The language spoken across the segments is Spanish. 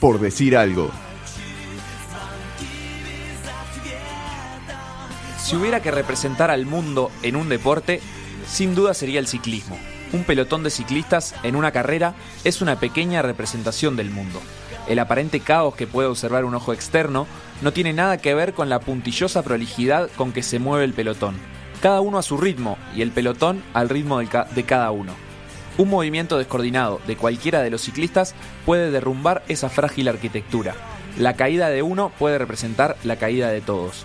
por decir algo. Si hubiera que representar al mundo en un deporte, sin duda sería el ciclismo. Un pelotón de ciclistas en una carrera es una pequeña representación del mundo. El aparente caos que puede observar un ojo externo no tiene nada que ver con la puntillosa prolijidad con que se mueve el pelotón. Cada uno a su ritmo y el pelotón al ritmo de cada uno. Un movimiento descoordinado de cualquiera de los ciclistas puede derrumbar esa frágil arquitectura. La caída de uno puede representar la caída de todos.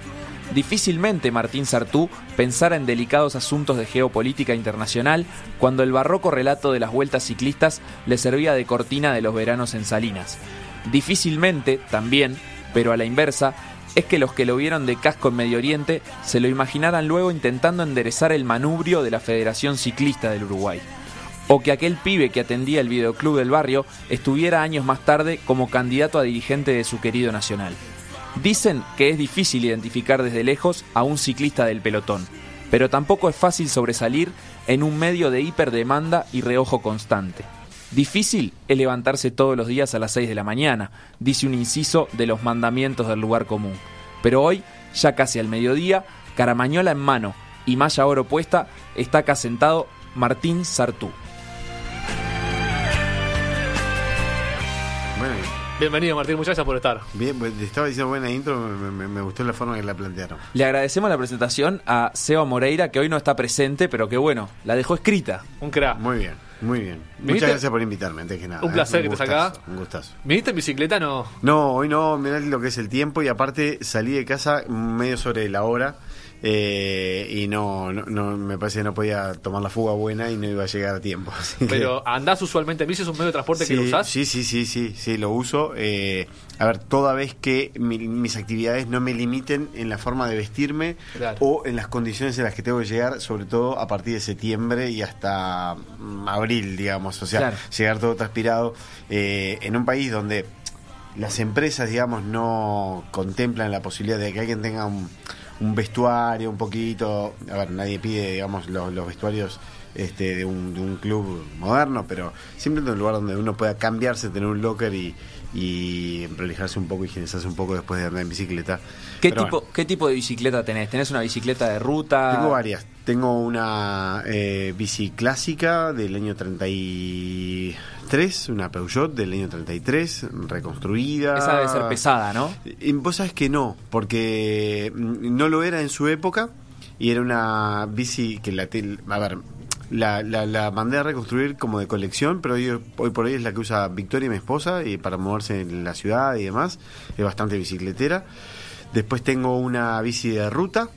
Difícilmente Martín Sartú pensara en delicados asuntos de geopolítica internacional cuando el barroco relato de las vueltas ciclistas le servía de cortina de los veranos en Salinas. Difícilmente, también, pero a la inversa, es que los que lo vieron de casco en Medio Oriente se lo imaginaran luego intentando enderezar el manubrio de la Federación Ciclista del Uruguay. O que aquel pibe que atendía el videoclub del barrio estuviera años más tarde como candidato a dirigente de su querido nacional. Dicen que es difícil identificar desde lejos a un ciclista del pelotón, pero tampoco es fácil sobresalir en un medio de hiperdemanda y reojo constante. Difícil es levantarse todos los días a las 6 de la mañana, dice un inciso de los mandamientos del lugar común. Pero hoy, ya casi al mediodía, caramañola en mano y malla oro puesta, está acá sentado Martín Sartú. Bienvenido Martín, muchas gracias por estar. Bien, pues te estaba diciendo buena intro, me, gustó la forma que la plantearon. Le agradecemos la presentación a Seba Moreira, que hoy no está presente, pero que bueno, la dejó escrita. Un crack. Muy bien, muy bien. Muchas gracias por invitarme, antes que nada. Un placer ¿eh? que estés acá. Un gustazo. ¿Viniste en bicicleta no? No, hoy no, mirá lo que es el tiempo y aparte salí de casa medio sobre la hora. Eh, y no, no, me parece que no podía tomar la fuga buena y no iba a llegar a tiempo. Pero andás usualmente en bici, es un medio de transporte que lo usás. Sí, sí, sí, sí, sí, lo uso. Eh, a ver, toda vez que mis actividades no me limiten en la forma de vestirme o en las condiciones en las que tengo que llegar, sobre todo a partir de septiembre y hasta mm, abril, digamos. O sea, llegar todo transpirado eh, en un país donde las empresas, digamos, no contemplan la posibilidad de que alguien tenga un un vestuario un poquito, a ver, nadie pide, digamos, los, vestuarios este, de, un, club moderno, pero siempre en un lugar donde uno pueda cambiarse, tener un locker y, y un poco, higienizarse un poco después de andar en bicicleta. ¿Qué, tipo, ¿Qué tipo de bicicleta tenés? ¿Tenés una bicicleta de ruta? Tengo varias. Tengo una eh, bici clásica del año 33, una Peugeot del año 33, reconstruida. Esa debe ser pesada, ¿no? Y vos sabés que no, porque mm, no lo era en su época y era una bici que la... A ver, la, la, mandé a reconstruir como de colección, pero hoy, hoy por hoy es la que usa Victoria, mi esposa, y para moverse en la ciudad y demás. Es bastante bicicletera. Después tengo una bici de ruta,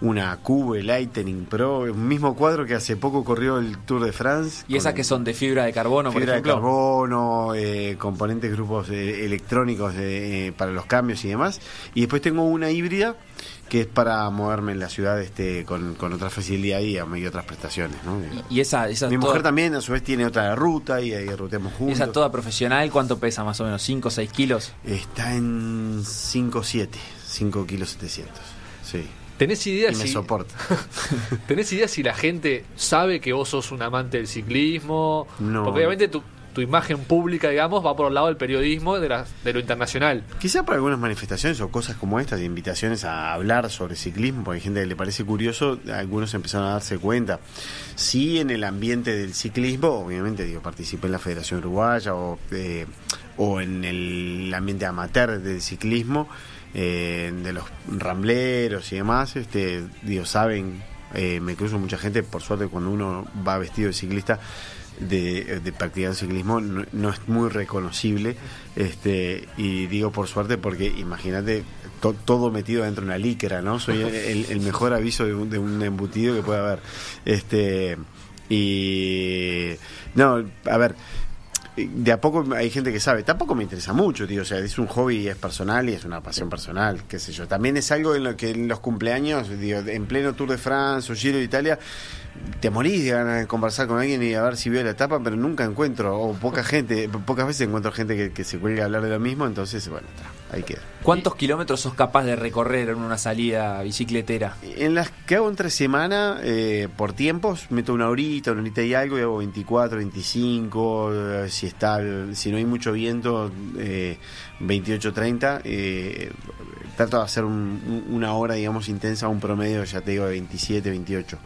una Cube Lightning Pro, un mismo cuadro que hace poco corrió el Tour de France. ¿Y esas que son de fibra de carbono, fibra de carbono, eh, componentes grupos eh, electrónicos eh, para los cambios y demás. Y después tengo una híbrida que es para moverme en la ciudad este con, otra facilidad y, y otras prestaciones. Y esa, esa Mi mujer también a su vez tiene otra ruta y ahí ruteamos juntos. ¿Esa toda profesional cuánto pesa más o menos? ¿5 o 6 kilos? Está en 5 7, 5 kilos 700. Sí. ¿Tenés idea y si... me soporta. ¿Tenés idea si la gente sabe que vos sos un amante del ciclismo? No. Porque obviamente tu, tu imagen pública, digamos, va por el lado del periodismo de, de lo internacional. Quizá para algunas manifestaciones o cosas como estas, de invitaciones a hablar sobre ciclismo, porque hay gente que le parece curioso, algunos empezaron a darse cuenta. Sí, en el ambiente del ciclismo, obviamente, digo, participé en la Federación Uruguaya o, eh, o en el ambiente amateur del ciclismo eh, de los rambleros y demás, este, digo, saben, eh, me cruzo mucha gente, por suerte cuando uno va vestido de ciclista, de, de practicar ciclismo no, es muy reconocible este y digo por suerte porque imagínate todo metido dentro de una líquera no soy el, mejor aviso de un, de un, embutido que puede haber. Este y no a ver de a poco hay gente que sabe, tampoco me interesa mucho, tío, o sea, es un hobby, es personal y es una pasión personal, qué sé yo. También es algo en lo que en los cumpleaños, digo, en pleno Tour de France o Giro de Italia, te morís de ganas de conversar con alguien y a ver si vio la etapa, pero nunca encuentro, o poca gente, pocas veces encuentro gente que, se cuelga a hablar de lo mismo, entonces, bueno, ahí queda. ¿Cuántos kilómetros sos capaz de recorrer en una salida bicicletera? En las que hago entre semana, eh, por tiempos, meto una horita, una horita y algo, y hago 24, 25, eh, si está, si no hay mucho viento, eh, 28, 30. eh, trato de hacer un- una hora, digamos, intensa, un promedio, ya te digo, de 27, 28.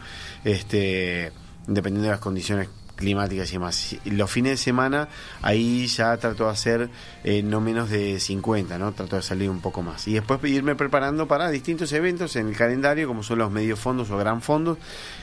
Este, dependiendo de las condiciones climáticas y demás. Los fines de semana, ahí ya trato de hacer eh, no menos de 50, ¿no? Trato de salir un poco más. Y después irme preparando para distintos eventos en el calendario, como son los medios fondos o gran fondos,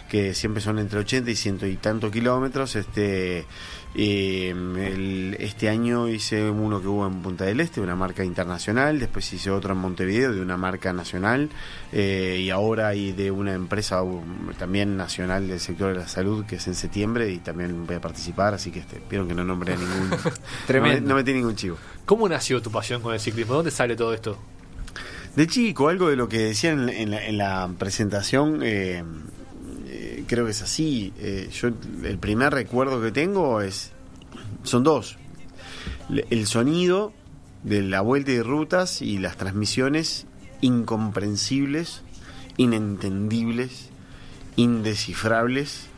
que siempre son entre 80 y ciento y tantos kilómetros. Este, eh, el- este año hice uno que hubo en Punta del Este, una marca internacional, después hice otro en Montevideo de una marca nacional eh, y ahora hay de una empresa um, también nacional del sector de la salud que es en septiembre y también voy a participar, así que este, vieron que no nombré a ningún... Tremendo. No, no metí ningún chivo. ¿Cómo nació tu pasión con el ciclismo? ¿De dónde sale todo esto? De chico, algo de lo que decían en, la- en la, en la presentación, eh, eh, creo que es así. Eh, yo el primer recuerdo que tengo es son dos. El sonido de la vuelta y rutas y las transmisiones incomprensibles, inentendibles, indescifrables.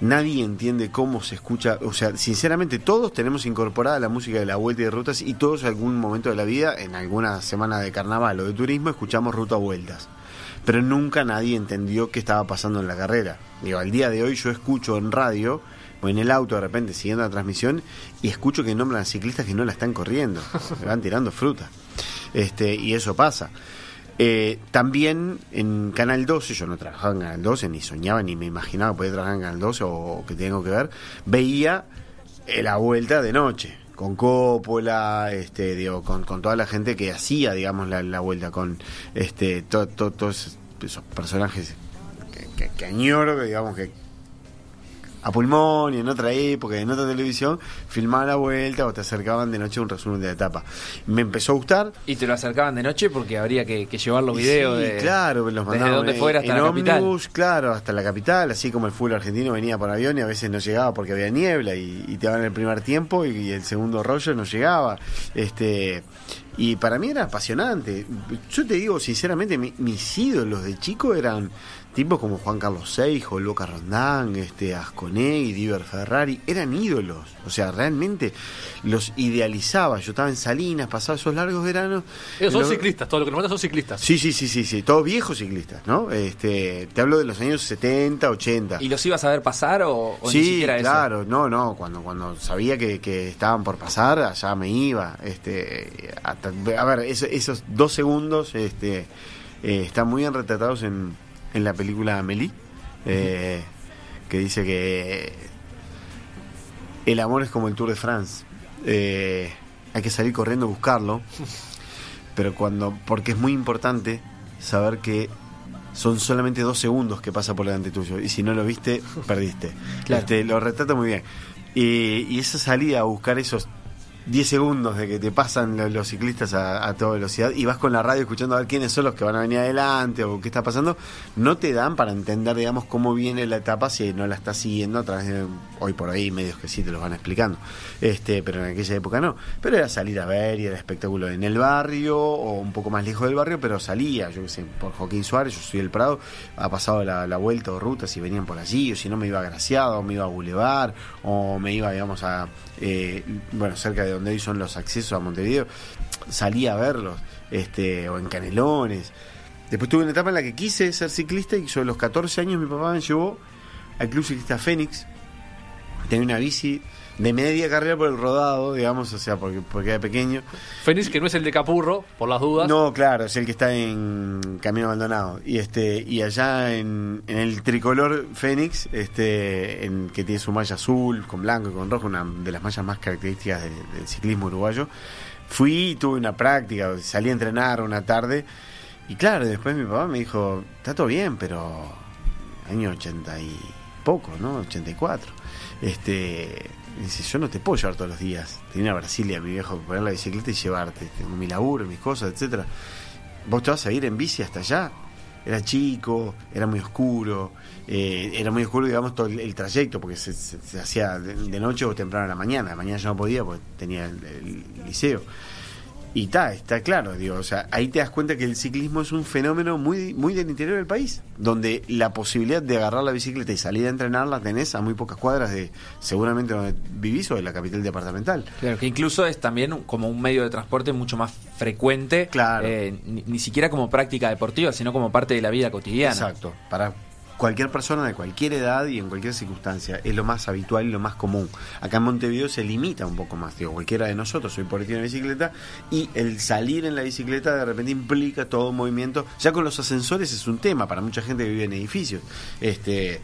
Nadie entiende cómo se escucha, o sea, sinceramente todos tenemos incorporada la música de la vuelta de rutas y todos en algún momento de la vida, en alguna semana de carnaval o de turismo, escuchamos ruta a vueltas. Pero nunca nadie entendió qué estaba pasando en la carrera. Digo, al día de hoy yo escucho en radio o en el auto de repente siguiendo la transmisión y escucho que nombran a ciclistas que no la están corriendo, me van tirando fruta. Este, y eso pasa. Eh, también en Canal 12, yo no trabajaba en Canal 12, ni soñaba, ni me imaginaba poder trabajar en Canal 12 o, que tengo que ver, veía eh, la vuelta de noche, con Coppola, este, digo, con, con toda la gente que hacía, digamos, la, la vuelta, con este, to- to- todos esos personajes que, que, que añoro, que digamos que a pulmón y en otra época, en otra televisión, filmaban la vuelta o te acercaban de noche un resumen de la etapa. Me empezó a gustar, Y te lo acercaban de noche porque habría que, que llevar los y videos sí, de, claro, los desde mandaban donde en- fuera hasta en la capital. ómnibus, claro, hasta la capital, así como el fútbol argentino venía por avión y a veces no llegaba porque había niebla y, y te daban el primer tiempo y, y el segundo rollo no llegaba. Este y para mí era apasionante. Yo te digo sinceramente, mi- mis ídolos de chico eran tipos como Juan Carlos Seijo, Luca Rondán, este Asconegui, Diver Ferrari, eran ídolos. O sea, realmente los idealizaba. Yo estaba en Salinas, pasaba esos largos veranos. Ellos son Lo- ciclistas, todo lo que nos mandan son ciclistas. Sí, sí, sí, sí, sí, todos viejos ciclistas, ¿no? Este, te hablo de los años 70, 80. ¿Y los ibas a ver pasar o, o ni sí, siquiera eso? claro, no, no, cuando cuando sabía que, que estaban por pasar, allá me iba, este, a ver, eso- esos dos segundos, este, eh, están muy bien retratados en, en la película Amélie, eh, que dice que el amor es como el Tour de France, Eh, hay que salir corriendo a buscarlo, pero cuando, porque es muy importante saber que son solamente dos segundos que pasa por delante tuyo y si no lo viste, perdiste. Claro. Este, lo retrata muy bien. Y, y esa salida a buscar esos 10 segundos de que te pasan lo- los, ciclistas a, a toda velocidad y vas con la radio escuchando a ver quiénes son los que van a venir adelante o qué está pasando, no te dan para entender, digamos, cómo viene la etapa si no la estás siguiendo a través de hoy por hoy medios que sí te los van explicando. Este, pero en aquella época no. Pero era salir a ver y era espectáculo en el barrio o un poco más lejos del barrio, pero salía, yo qué sé, por Joaquín Suárez, yo soy del Prado, ha pasado la, la vuelta o ruta si venían por allí, o si no me iba a Graciado, o me iba a Boulevard, o me iba, digamos, a, eh, bueno, cerca de donde hoy son los accesos a Montevideo, salía a verlos, este, o en Canelones. Después tuve una etapa en la que quise ser ciclista y a los 14 años mi papá me llevó al Club Ciclista Fénix. Tenía una bici de media carrera por el rodado, digamos, o sea, porque, porque era pequeño. Fénix, que no es el de Capurro, por las dudas. No, claro, es el que está en Camino Abandonado. Y este y allá en, en el tricolor Fénix, este en, que tiene su malla azul, con blanco y con rojo, una de las mallas más características del, del ciclismo uruguayo, fui y tuve una práctica, salí a entrenar una tarde. Y claro, después mi papá me dijo, está todo bien, pero año 80 y poco, ¿no? 84. Este, dice, yo no te puedo llevar todos los días. Tenía a Brasilia, mi viejo, poner la bicicleta y llevarte. Tengo mi laburo, mis cosas, etcétera. ¿Vos te vas a ir en bici hasta allá? Era chico, era muy oscuro, eh, era muy oscuro, digamos, todo el, trayecto, porque se, se- se hacía de, noche o temprano a la mañana. De mañana yo no podía porque tenía el liceo. Y está, está claro, digo, o sea, ahí te das cuenta que el ciclismo es un fenómeno muy, muy del interior del país, donde la posibilidad de agarrar la bicicleta y salir a entrenar la tenés a muy pocas cuadras de seguramente donde vivís o de la capital departamental. Claro, que incluso es también como un medio de transporte mucho más frecuente, Claro. eh, ni, ni siquiera como práctica deportiva, sino como parte de la vida cotidiana. Exacto, para cualquier persona de cualquier edad y en cualquier circunstancia, es lo más habitual y lo más común. Acá en Montevideo se limita un poco más, digo, cualquiera de nosotros hoy por hoy tiene bicicleta y el salir en la bicicleta de repente implica todo movimiento, ya con los ascensores es un tema para mucha gente que vive en edificios. Este,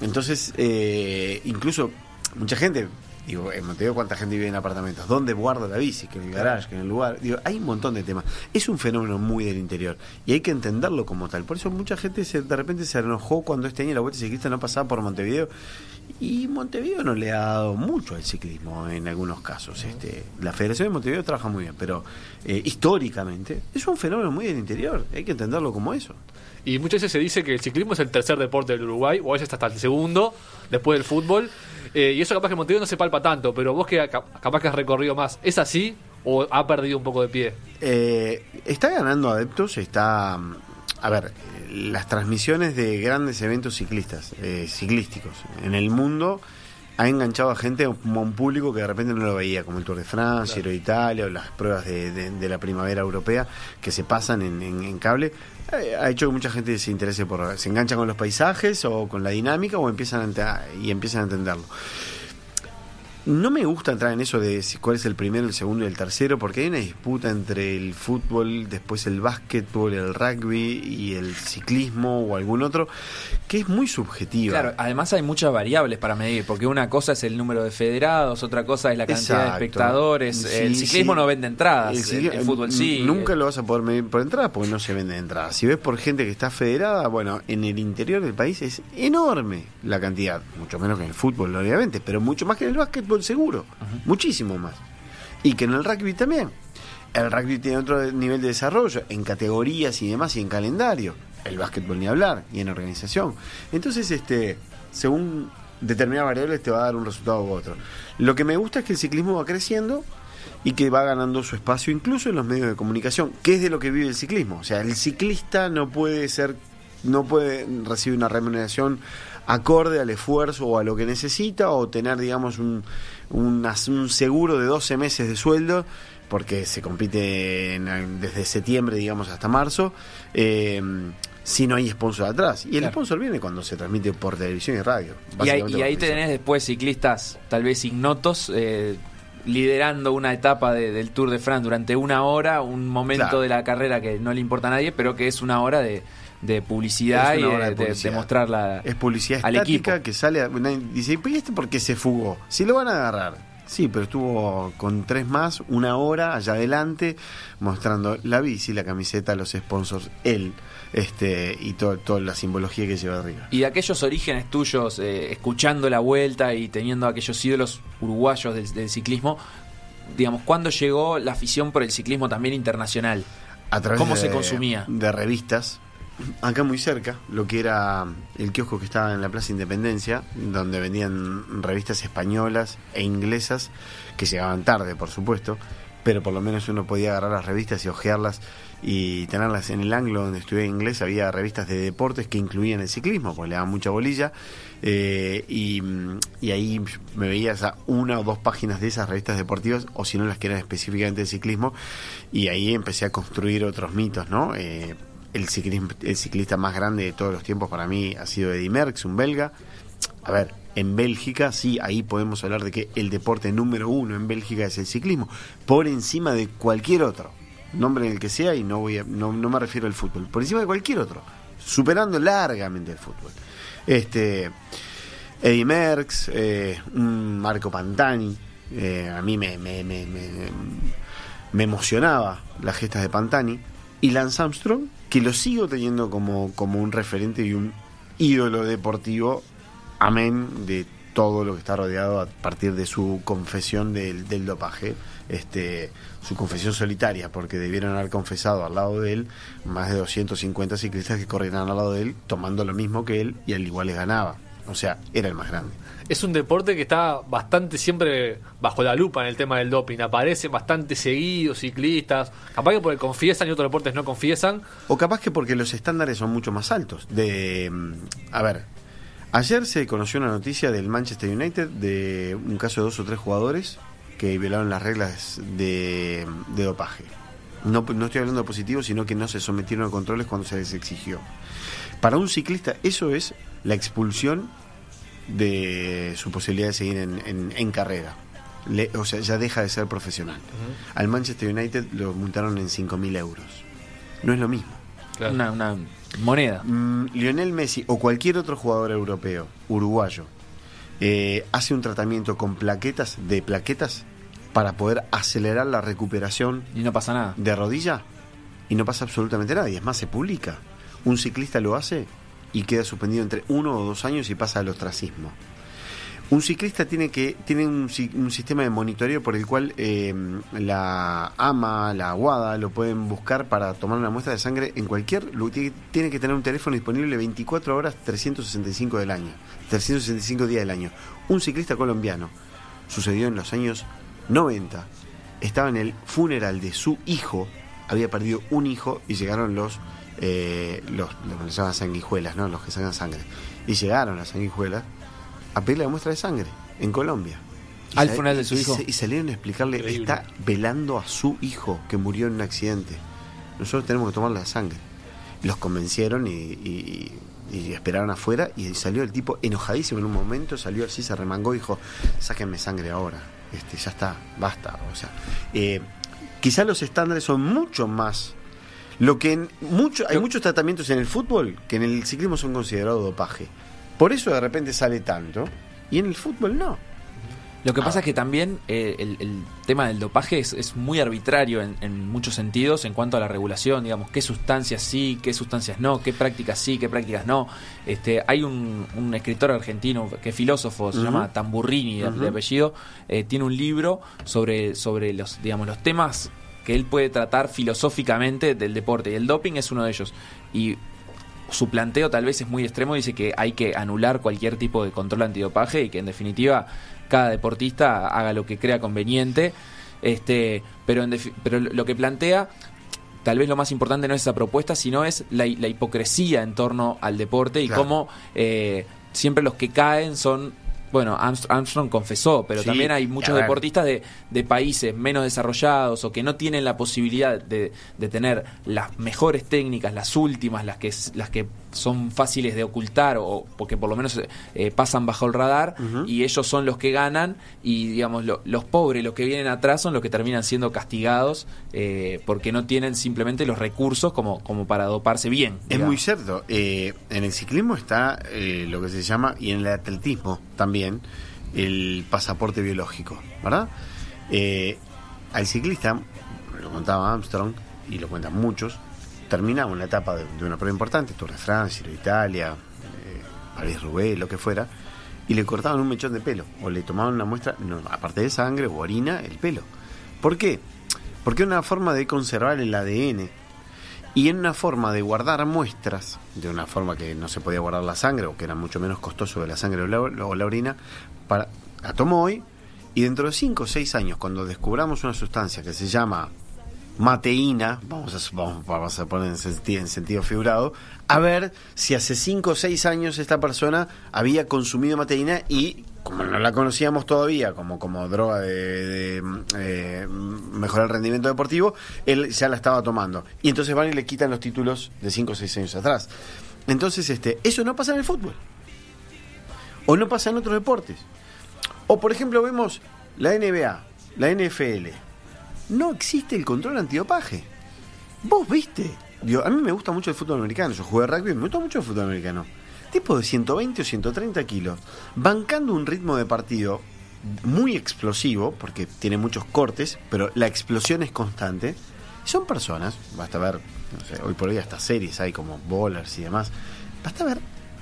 entonces, eh, incluso mucha gente Digo, en Montevideo, ¿cuánta gente vive en apartamentos? ¿Dónde guarda la bici? Que en el garage, que en el lugar. Digo, hay un montón de temas. Es un fenómeno muy del interior y hay que entenderlo como tal. Por eso mucha gente se, de repente se enojó cuando este año la vuelta ciclista no pasaba por Montevideo. Y Montevideo no le ha dado mucho al ciclismo en algunos casos. Este, la Federación de Montevideo trabaja muy bien, pero eh, históricamente es un fenómeno muy del interior. Hay que entenderlo como eso. Y muchas veces se dice que el ciclismo es el tercer deporte del Uruguay, o a veces hasta el segundo, después del fútbol. Eh, y eso capaz que Montevideo no se palpa tanto, pero vos que ca- capaz que has recorrido más, ¿es así o ha perdido un poco de pie? Eh, está ganando adeptos, está... A ver, las transmisiones de grandes eventos ciclistas, eh, ciclísticos en el mundo ha enganchado a gente, a un público que de repente no lo veía, como el Tour de Francia, Giro de Italia o las pruebas de, de- de la primavera europea que se pasan en, en- en cable. Eh, ha hecho que mucha gente se interese por... se engancha con los paisajes o con la dinámica o empiezan a y empiezan a entenderlo. No me gusta entrar en eso de si- cuál es el primero, el segundo y el tercero, porque hay una disputa entre el fútbol, después el básquetbol, el rugby y el ciclismo o algún otro, que es muy subjetiva. Claro, además hay muchas variables para medir, porque una cosa es el número de federados, otra cosa es la cantidad Exacto. de espectadores. Sí, el ciclismo sí. no vende entradas, El el, cicli- el fútbol sí. Nunca lo vas a poder medir por entrada porque no se vende entrada. Si ves por gente que está federada, bueno, en el interior del país es enorme la cantidad. Mucho menos que en el fútbol, obviamente, pero mucho más que en el básquetbol seguro. Muchísimo más. Y que en el rugby también. El rugby tiene otro nivel de desarrollo en categorías y demás y en calendario. El básquetbol ni hablar y en organización. Entonces, este, según determinadas variables te va a dar un resultado u otro. Lo que me gusta es que el ciclismo va creciendo y que va ganando su espacio incluso en los medios de comunicación, que es de lo que vive el ciclismo. O sea, el ciclista no puede ser, no puede recibir una remuneración acorde al esfuerzo o a lo que necesita o tener, digamos, un, un, un seguro de 12 meses de sueldo porque se compite en- desde septiembre, digamos, hasta marzo. eh, si no hay sponsor atrás. Y el sponsor viene cuando se transmite por televisión y radio. Y y ahí tenés después ciclistas tal vez ignotos eh, liderando una etapa de- del Tour de France durante una hora, un momento Claro. de la carrera que no le importa a nadie, pero que es una hora de, de publicidad y de, publicidad. mostrarla Es publicidad al estática equipo. que sale. a- dice, ¿y este por qué se fugó? Si lo van a agarrar. Sí, pero estuvo con tres más, una hora allá adelante, mostrando la bici, la camiseta, los sponsors, él, este, y todo- toda la simbología que lleva arriba. Y de aquellos orígenes tuyos, eh, escuchando la vuelta y teniendo aquellos ídolos uruguayos del, del ciclismo, digamos, ¿cuándo llegó la afición por el ciclismo también internacional? A través ¿Cómo de- se consumía? De revistas. Acá muy cerca, lo que era el kiosco que estaba en la Plaza Independencia, donde vendían revistas españolas e inglesas, que llegaban tarde, por supuesto, pero por lo menos uno podía agarrar las revistas y hojearlas y tenerlas en el ángulo donde estudié inglés. Había revistas de deportes que incluían el ciclismo, porque le daban mucha bolilla, eh, y, ahí me veías a una o dos páginas de esas revistas deportivas, o si no las que eran específicamente de ciclismo, y ahí empecé a construir otros mitos, ¿no? Eh, el, ciclismo, el ciclista más grande de todos los tiempos para mí ha sido Eddy Merckx, un belga. A ver, en Bélgica sí, ahí podemos hablar de que el deporte número uno en Bélgica es el ciclismo, por encima de cualquier otro, nombre en el que sea, y no, voy a- no, no me refiero al fútbol, por encima de cualquier otro, superando largamente el fútbol. Este, Eddie Merckx, eh, Marco Pantani, eh, a mí me, me, me- me emocionaba las gestas de Pantani, y Lance Armstrong, que lo sigo teniendo como, como un referente y un ídolo deportivo, amén de todo lo que está rodeado a partir de su confesión del, del dopaje, este, su confesión solitaria, porque debieron haber confesado al lado de él más de 250 ciclistas que corrían al lado de él tomando lo mismo que él y al igual les ganaba. O sea, era el más grande. Es un deporte que está bastante siempre bajo la lupa en el tema del doping. Aparecen bastante seguidos ciclistas. Capaz que porque confiesan y otros deportes no confiesan. O capaz que porque los estándares son mucho más altos. De, a ver, ayer se conoció una noticia del Manchester United de un caso de dos o tres jugadores que violaron las reglas de, de dopaje. No, no estoy hablando de positivo, sino que no se sometieron a controles cuando se les exigió. Para un ciclista eso es la expulsión de su posibilidad de seguir en, en- en carrera. Le- o sea, ya deja de ser profesional. Al Manchester United lo multaron en 5.000 euros. No es lo mismo. Claro. Una, una moneda. Mm, Lionel Messi o cualquier otro jugador europeo, uruguayo, eh, hace un tratamiento con plaquetas, de plaquetas, para poder acelerar la recuperación Y no pasa nada. de rodilla y no pasa absolutamente nada. Y es más, se publica. Un ciclista lo hace y queda suspendido entre uno o dos años y pasa al ostracismo. Un ciclista tiene que tiene un, un sistema de monitoreo por el cual eh, la AMA, la aguada, lo pueden buscar para tomar una muestra de sangre en cualquier lu- tiene, tiene que tener un teléfono disponible 24 horas 365 del año, 365 días del año. Un ciclista colombiano sucedió en los años 90. Estaba en el funeral de su hijo, había perdido un hijo y llegaron los eh, los, los que se llaman sanguijuelas, ¿no? Los que sacan sangre. Y llegaron las sanguijuelas a pedirle la muestra de sangre en Colombia. Y Al funeral de su y hijo. se- Y salieron a explicarle, Increíble. está velando a su hijo que murió en un accidente. Nosotros tenemos que tomarle la sangre. Y los convencieron y, y- y- y esperaron afuera y salió el tipo enojadísimo en un momento, salió así, se remangó y dijo, sáquenme sangre ahora. Este, ya está, basta. O sea, eh, quizá los estándares son mucho más lo que en mucho, hay muchos tratamientos en el fútbol que en el ciclismo son considerados dopaje. Por eso de repente sale tanto y en el fútbol no. Lo que pasa es que también eh, el, el tema del dopaje es, es muy arbitrario en, en muchos sentidos en cuanto a la regulación, digamos, qué sustancias sí, qué sustancias no, qué prácticas sí, qué prácticas no. Este, hay un, un escritor argentino que es filósofo, se llama Tamburrini de apellido, eh, tiene un libro sobre, sobre los, digamos, los temas que él puede tratar filosóficamente del deporte y el doping es uno de ellos. Y su planteo tal vez es muy extremo, dice que hay que anular cualquier tipo de control antidopaje y que en definitiva cada deportista haga lo que crea conveniente. Este, pero, en pero lo que plantea, tal vez lo más importante no es esa propuesta, sino es la, hi- la hipocresía en torno al deporte y Claro. cómo eh, siempre los que caen son... Bueno, Armst- Armstrong confesó, pero Sí, también hay muchos deportistas de, de países menos desarrollados o que no tienen la posibilidad de, de tener las mejores técnicas, las últimas, las que, las que son fáciles de ocultar o porque por lo menos eh, pasan bajo el radar y ellos son los que ganan y digamos lo- los pobres, los que vienen atrás son los que terminan siendo castigados eh, porque no tienen simplemente los recursos como, como para doparse bien. Es digamos. muy cierto. Eh, en el ciclismo está eh, lo que se llama, y en el atletismo también, el pasaporte biológico, ¿verdad? Eh, al ciclista, lo contaba Armstrong, y lo cuentan muchos, terminaba una etapa de, una prueba importante, Tour de Francia, Italia, eh, París-Roubaix, lo que fuera, y le cortaban un mechón de pelo, o le tomaban una muestra, no, aparte de sangre o orina, el pelo. ¿Por qué? Porque es una forma de conservar el ADN y en una forma de guardar muestras, de una forma que no se podía guardar la sangre o que era mucho menos costoso de la sangre o la, orina, para, la tomo hoy y dentro de 5 o 6 años, cuando descubramos una sustancia que se llama mateína, vamos a, vamos, a poner en sentido, en sentido figurado, a ver si hace 5 o 6 años esta persona había consumido mateína y como no la conocíamos todavía como, como droga de, de, eh, mejorar el rendimiento deportivo, él ya la estaba tomando. Y entonces van y le quitan los títulos de 5 o 6 años atrás. Entonces, este, eso no pasa en el fútbol. O no pasa en otros deportes. O por ejemplo vemos la NBA, la NFL. No existe el control antidopaje. Vos viste. A mí me gusta mucho el fútbol americano. Yo jugué rugby, me gusta mucho el fútbol americano. Tipo de 120 o 130 kilos, bancando un ritmo de partido muy explosivo, porque tiene muchos cortes, pero la explosión es constante. Son personas, basta ver, no sé, hoy por hoy hasta series hay como bowlers y demás. Basta ver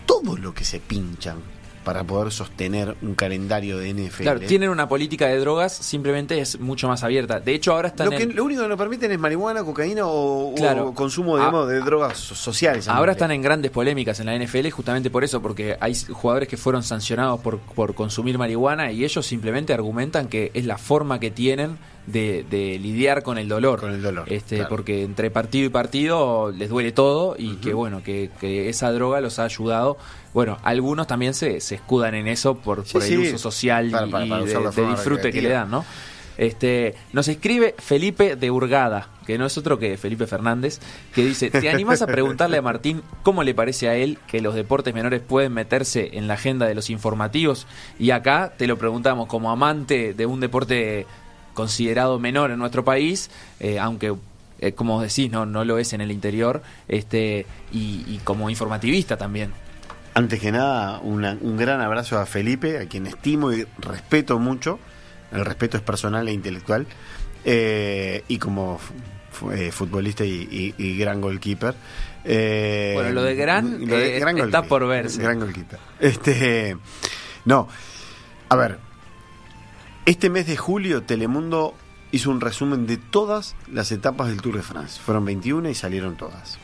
todo lo que se pinchan para poder sostener un calendario de NFL. Claro, tienen una política de drogas, simplemente es mucho más abierta. De hecho, ahora están lo, que, en- lo único que nos permiten es marihuana, cocaína o, o Claro. consumo Ah. digamos, de drogas so- sociales. Ahora están en grandes polémicas en la NFL justamente por eso, porque hay jugadores que fueron sancionados por, por consumir marihuana y ellos simplemente argumentan que es la forma que tienen de, de lidiar con el dolor. Con el dolor, Este, claro. Porque entre partido y partido les duele todo y que bueno, que, que esa droga los ha ayudado. Bueno, algunos también se, se escudan en eso por, Sí, por el uso social para- y, para- para y de, disfrute que le dan, ¿no? Este, nos escribe Felipe de Hurgada, que no es otro que Felipe Fernández, que dice, ¿te animás a preguntarle a Martín cómo le parece a él que los deportes menores pueden meterse en la agenda de los informativos? Y acá te lo preguntamos como amante de un deporte considerado menor en nuestro país, eh, aunque eh, como decís, no, no lo es en el interior, este, y, y como informativista también. Antes que nada, una- un gran abrazo a Felipe, a quien estimo y respeto mucho. El respeto es personal e intelectual. eh, y como fu- fu- futbolista y, y- y gran goalkeeper. Eh, Bueno, lo de gran, eh, está goalkeeper, por verse. Gran goalkeeper. Este, no, a ver, este mes de julio Telemundo hizo un resumen de todas las etapas del Tour de France. Fueron 21 y salieron todas.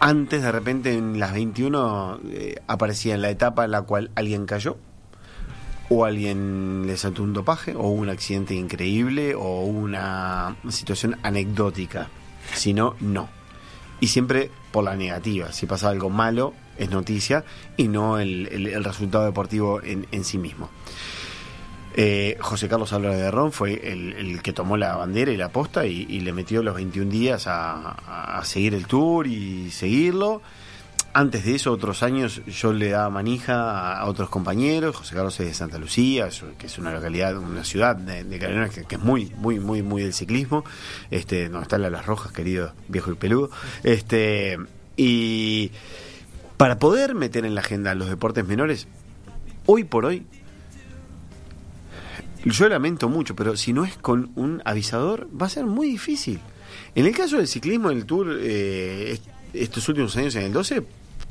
Antes, de repente, en las 21 eh, aparecía la etapa en la cual alguien cayó, o alguien le saltó un dopaje, o un accidente increíble, o una situación anecdótica. Si no, no. Y siempre por la negativa. Si pasa algo malo, es noticia, y no el, el- el resultado deportivo en, en sí mismo. Eh, José Carlos Álvarez de Ron fue el, que tomó la bandera y la posta y, le metió los 21 días a, seguir el tour y seguirlo. Antes de eso, otros años, yo le daba manija a, otros compañeros. José Carlos es de Santa Lucía, que es una localidad, una ciudad de, de que, que es muy, muy, muy, muy del ciclismo. Este, donde están las Rojas, querido viejo y peludo. Este, y para poder meter en la agenda los deportes menores, hoy por hoy, yo lamento mucho, pero si no es con un avisador, va a ser muy difícil. En el caso del ciclismo, el Tour, eh, est- estos últimos años en el 12,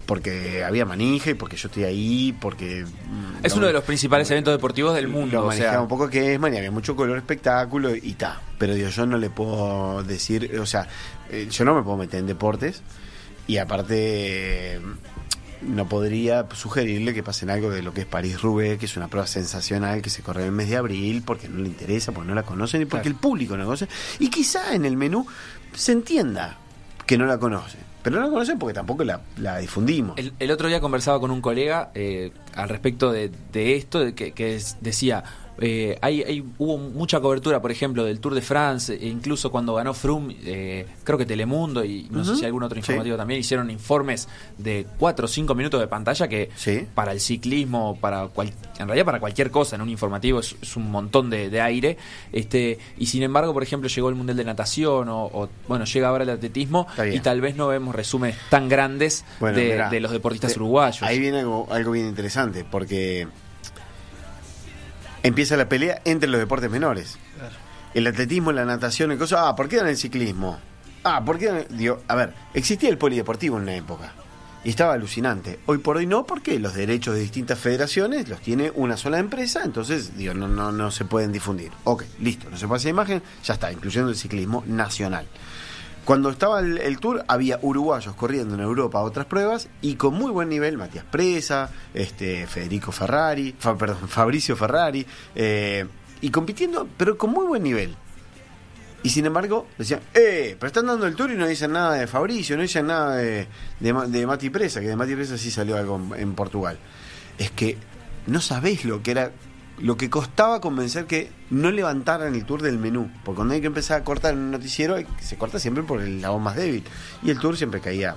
porque había manija y porque yo estoy ahí, porque... mm, Es lo- uno de los principales eventos deportivos del mundo. Lo o sea, un poco que es, man, y había mucho color espectáculo y ta. Pero digo, yo no le puedo decir, o sea, eh, yo no me puedo meter en deportes y aparte no podría sugerirle que pasen algo de lo que es París-Roubaix, que es una prueba sensacional que se corre en el mes de abril porque no le interesa, porque no la conocen y porque Claro. el público no la conoce. Y quizá en el menú se entienda que no la conocen. Pero no la conocen porque tampoco la, la difundimos. El, el otro día conversaba con un colega eh, al respecto de, de esto, de que, que es- decía, eh, hay, hay- hubo mucha cobertura, por ejemplo, del Tour de France, e incluso cuando ganó Froome, eh, creo que Telemundo y no sé si algún otro sí. informativo también, hicieron informes de 4 o 5 minutos de pantalla que Sí. para el ciclismo, para cual- en realidad para cualquier cosa en un informativo es, es un montón de, de aire. este Y sin embargo, por ejemplo, llegó el Mundial de Natación o, o, bueno, llega ahora el atletismo y tal vez no vemos resúmenes tan grandes Bueno, de, mirá, de los deportistas uruguayos. Ahí viene algo, algo bien interesante, porque empieza la pelea entre los deportes menores. El atletismo, la natación, el cosa. Ah, ¿por qué dan el ciclismo? Ah, ¿por qué dan el- Digo, a ver, existía el polideportivo en una época. Y estaba alucinante. Hoy por hoy no, porque los derechos de distintas federaciones los tiene una sola empresa, entonces, digo, no, no, no se pueden difundir. Ok, listo, no se pasa imagen, ya está, incluyendo el ciclismo nacional. Cuando estaba el, tour había uruguayos corriendo en Europa a otras pruebas y con muy buen nivel, Matías Presa, este, Federico Ferrari, perdón, Fabricio Ferrari, eh, y compitiendo, pero con muy buen nivel. Y sin embargo, decían, eh, pero están dando el tour y no dicen nada de Fabricio, no dicen nada de, de, Ma- de Mati Presa, que de Mati Presa sí salió algo en, en Portugal. Es que no sabéis lo que era, lo que costaba convencer que no levantaran el tour del menú. Porque cuando hay que empezar a cortar en un noticiero, se corta siempre por el lado más débil. Y el tour siempre caía,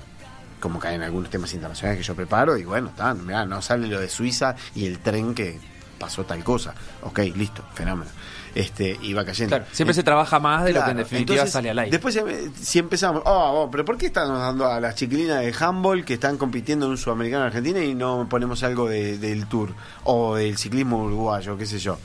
como caen algunos temas internacionales que yo preparo, y bueno, está, mirá, no sale lo de Suiza y el tren que pasó tal cosa. Ok, listo, fenómeno. Este, y va cayendo. Claro, siempre se trabaja más de lo que en definitiva entonces, sale al aire. Después, eh, si empezamos, oh, oh, pero ¿por qué estamos dando a las chiquilinas de handball que están compitiendo en un sudamericano en Argentina y no ponemos algo de- del tour o del ciclismo uruguayo, qué sé yo?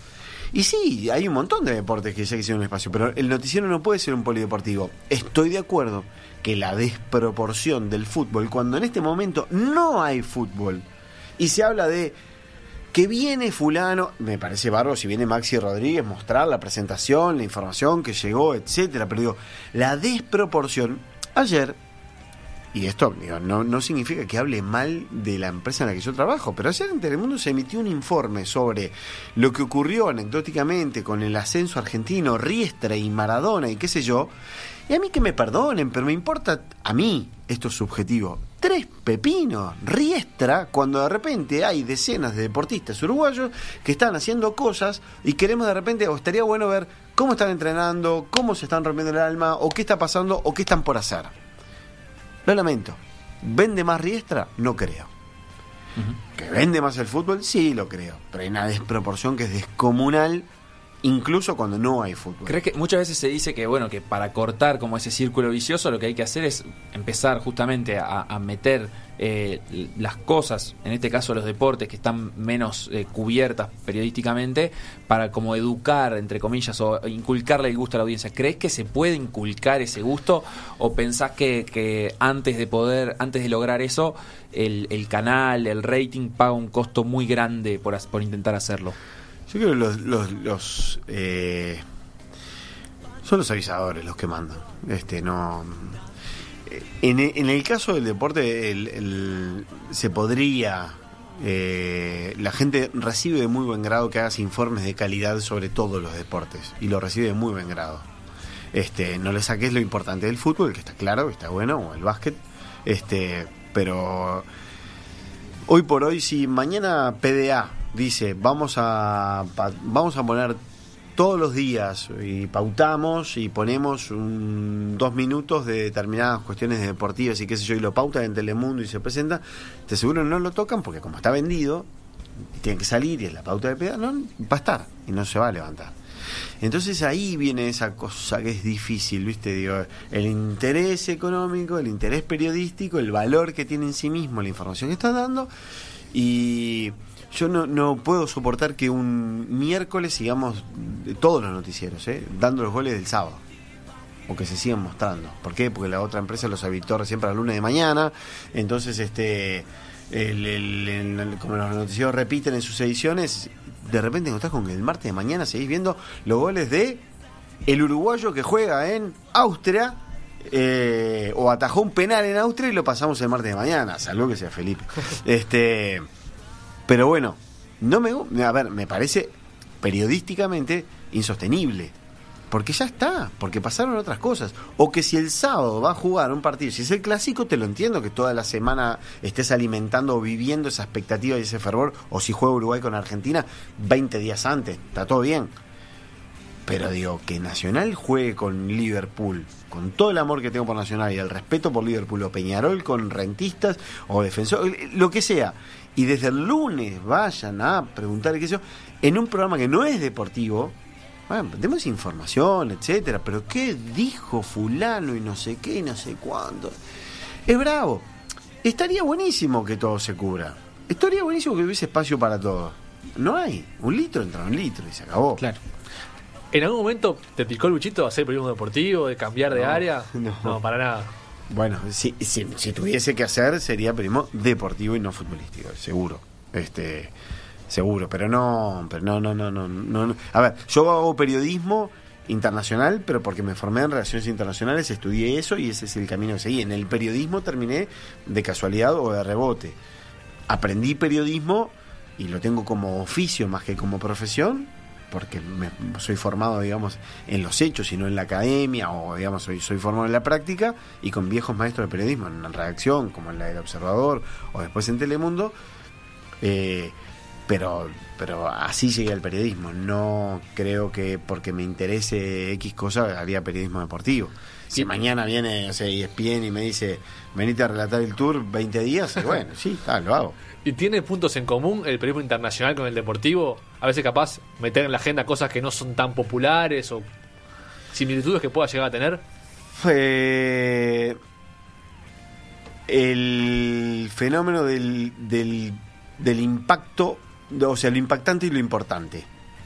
Y sí, hay un montón de deportes que ya quisieron un espacio, pero el noticiero no puede ser un polideportivo. Estoy de acuerdo que la desproporción del fútbol, cuando en este momento no hay fútbol, y se habla de que viene fulano, me parece barro si viene Maxi Rodríguez mostrar la presentación, la información que llegó, etcétera, pero digo, la desproporción ayer y esto digo, no, no significa que hable mal de la empresa en la que yo trabajo, pero ayer en Telemundo se emitió un informe sobre lo que ocurrió anecdóticamente con el ascenso argentino, Riestra y Maradona y qué sé yo. Y a mí que me perdonen, pero me importa a mí, esto es subjetivo, tres pepinos, Riestra, cuando de repente hay decenas de deportistas uruguayos que están haciendo cosas y queremos de repente, o estaría bueno ver cómo están entrenando, cómo se están rompiendo el alma, o qué está pasando, o qué están por hacer. Lo lamento. ¿Vende más Riestra? No creo. ¿Que vende más el fútbol? Sí, lo creo. Pero hay una desproporción que es descomunal incluso cuando no hay fútbol. ¿Crees que muchas veces se dice que bueno que para cortar como ese círculo vicioso lo que hay que hacer es empezar justamente a, meter eh, las cosas, en este caso los deportes que están menos eh, cubiertas periodísticamente, para como educar entre comillas o inculcarle el gusto a la audiencia? ¿Crees que se puede inculcar ese gusto o pensás que, que antes de poder, antes de lograr eso, el, el canal, el rating paga un costo muy grande por, por intentar hacerlo? Yo creo que los, los, eh, son los avisadores los que mandan. Este no. En, en el caso del deporte, se podría. Eh, la gente recibe de muy buen grado que hagas informes de calidad sobre todos los deportes y lo recibe de muy buen grado. Este, no le saques lo importante del fútbol, que está claro, que está bueno, o el básquet, este, pero hoy por hoy, si mañana PDA dice, vamos a, vamos a poner todos los días y pautamos y ponemos dos minutos de determinadas cuestiones deportivas y qué sé yo, y lo pauta en Telemundo y se presenta, te seguro no lo tocan porque como está vendido, tiene que salir y es la pauta de peda, no, va a estar y no se va a levantar. Entonces ahí viene esa cosa que es difícil, ¿viste? El interés económico, el interés periodístico, el valor que tiene en sí mismo la información que está dando y yo no, no puedo soportar que un miércoles sigamos todos los noticieros, ¿eh? dando los goles del sábado. O que se sigan mostrando. ¿Por qué? Porque la otra empresa los habitó siempre a la lunes de mañana. Entonces, este el, como los noticieros repiten en sus ediciones, de repente encontrás con que el martes de mañana seguís viendo los goles de el uruguayo que juega en Austria eh, o atajó un penal en Austria y lo pasamos el martes de mañana, salvo que sea Felipe. Este pero bueno, no me, a ver, me parece periodísticamente insostenible. Porque ya está, porque pasaron otras cosas. O que si el sábado va a jugar un partido, si es el clásico, te lo entiendo que toda la semana estés alimentando o viviendo esa expectativa y ese fervor. O si juega Uruguay con Argentina 20 días antes, está todo bien. Pero digo, que Nacional juegue con Liverpool, con todo el amor que tengo por Nacional y el respeto por Liverpool, o Peñarol con rentistas, o defensor, lo que sea, y desde el lunes vayan a preguntar qué sé yo, en un programa que no es deportivo, bueno, demos información, etcétera, pero qué dijo fulano y no sé qué y no sé cuándo. Es bravo. Estaría buenísimo que todo se cubra. Estaría buenísimo que hubiese espacio para todo. No hay. Un litro entra un litro y se acabó. Claro. ¿En algún momento te picó el buchito de hacer periodismo deportivo, de cambiar de área? No. no, para nada. Bueno, si, si, tuviese que hacer sería primo deportivo y no futbolístico, seguro. Este, seguro, pero no, pero no, no, no, no, no. A ver, yo hago periodismo internacional, pero porque me formé en relaciones internacionales, estudié eso y ese es el camino que seguí. En el periodismo terminé de casualidad o de rebote. Aprendí periodismo y lo tengo como oficio más que como profesión porque me, soy formado, digamos, en los hechos y no en la academia, o digamos, soy, soy formado en la práctica, y con viejos maestros de periodismo, en la redacción, como en la del Observador, o después en Telemundo, eh, pero, pero así llegué al periodismo. No creo que porque me interese X cosa haría periodismo deportivo. Si mañana viene, o sea, ESPN y me dice, venite a relatar el tour 20 días, bueno, sí, lo hago. ¿Y tiene puntos en común el periodismo internacional con el deportivo? A veces capaz meter en la agenda cosas que no son tan populares o similitudes que pueda llegar a tener. el fenómeno del, del, del, impacto, o sea, lo impactante y lo importante.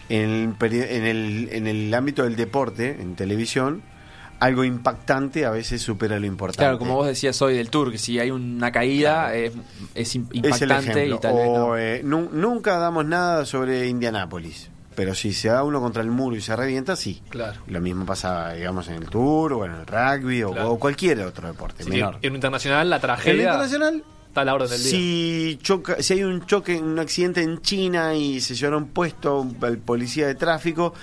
En el, en el, en el ámbito del deporte, en televisión, algo impactante a veces supera lo importante. Claro, como vos decías hoy del Tour, que si hay una caída es, es im- Es el impactante y tal vez O, no. eh, nu- nunca damos nada sobre Indianápolis. Pero si se da uno contra el muro y se revienta, sí. Claro. Lo mismo pasa, digamos, en el tour o en el rugby o, Claro. o cualquier otro deporte Sí, menor. en un internacional, la En el tragedia internacional, está a la orden del día. si, choca, si hay un choque, un accidente en China y se lleva un puesto el policía de tráfico,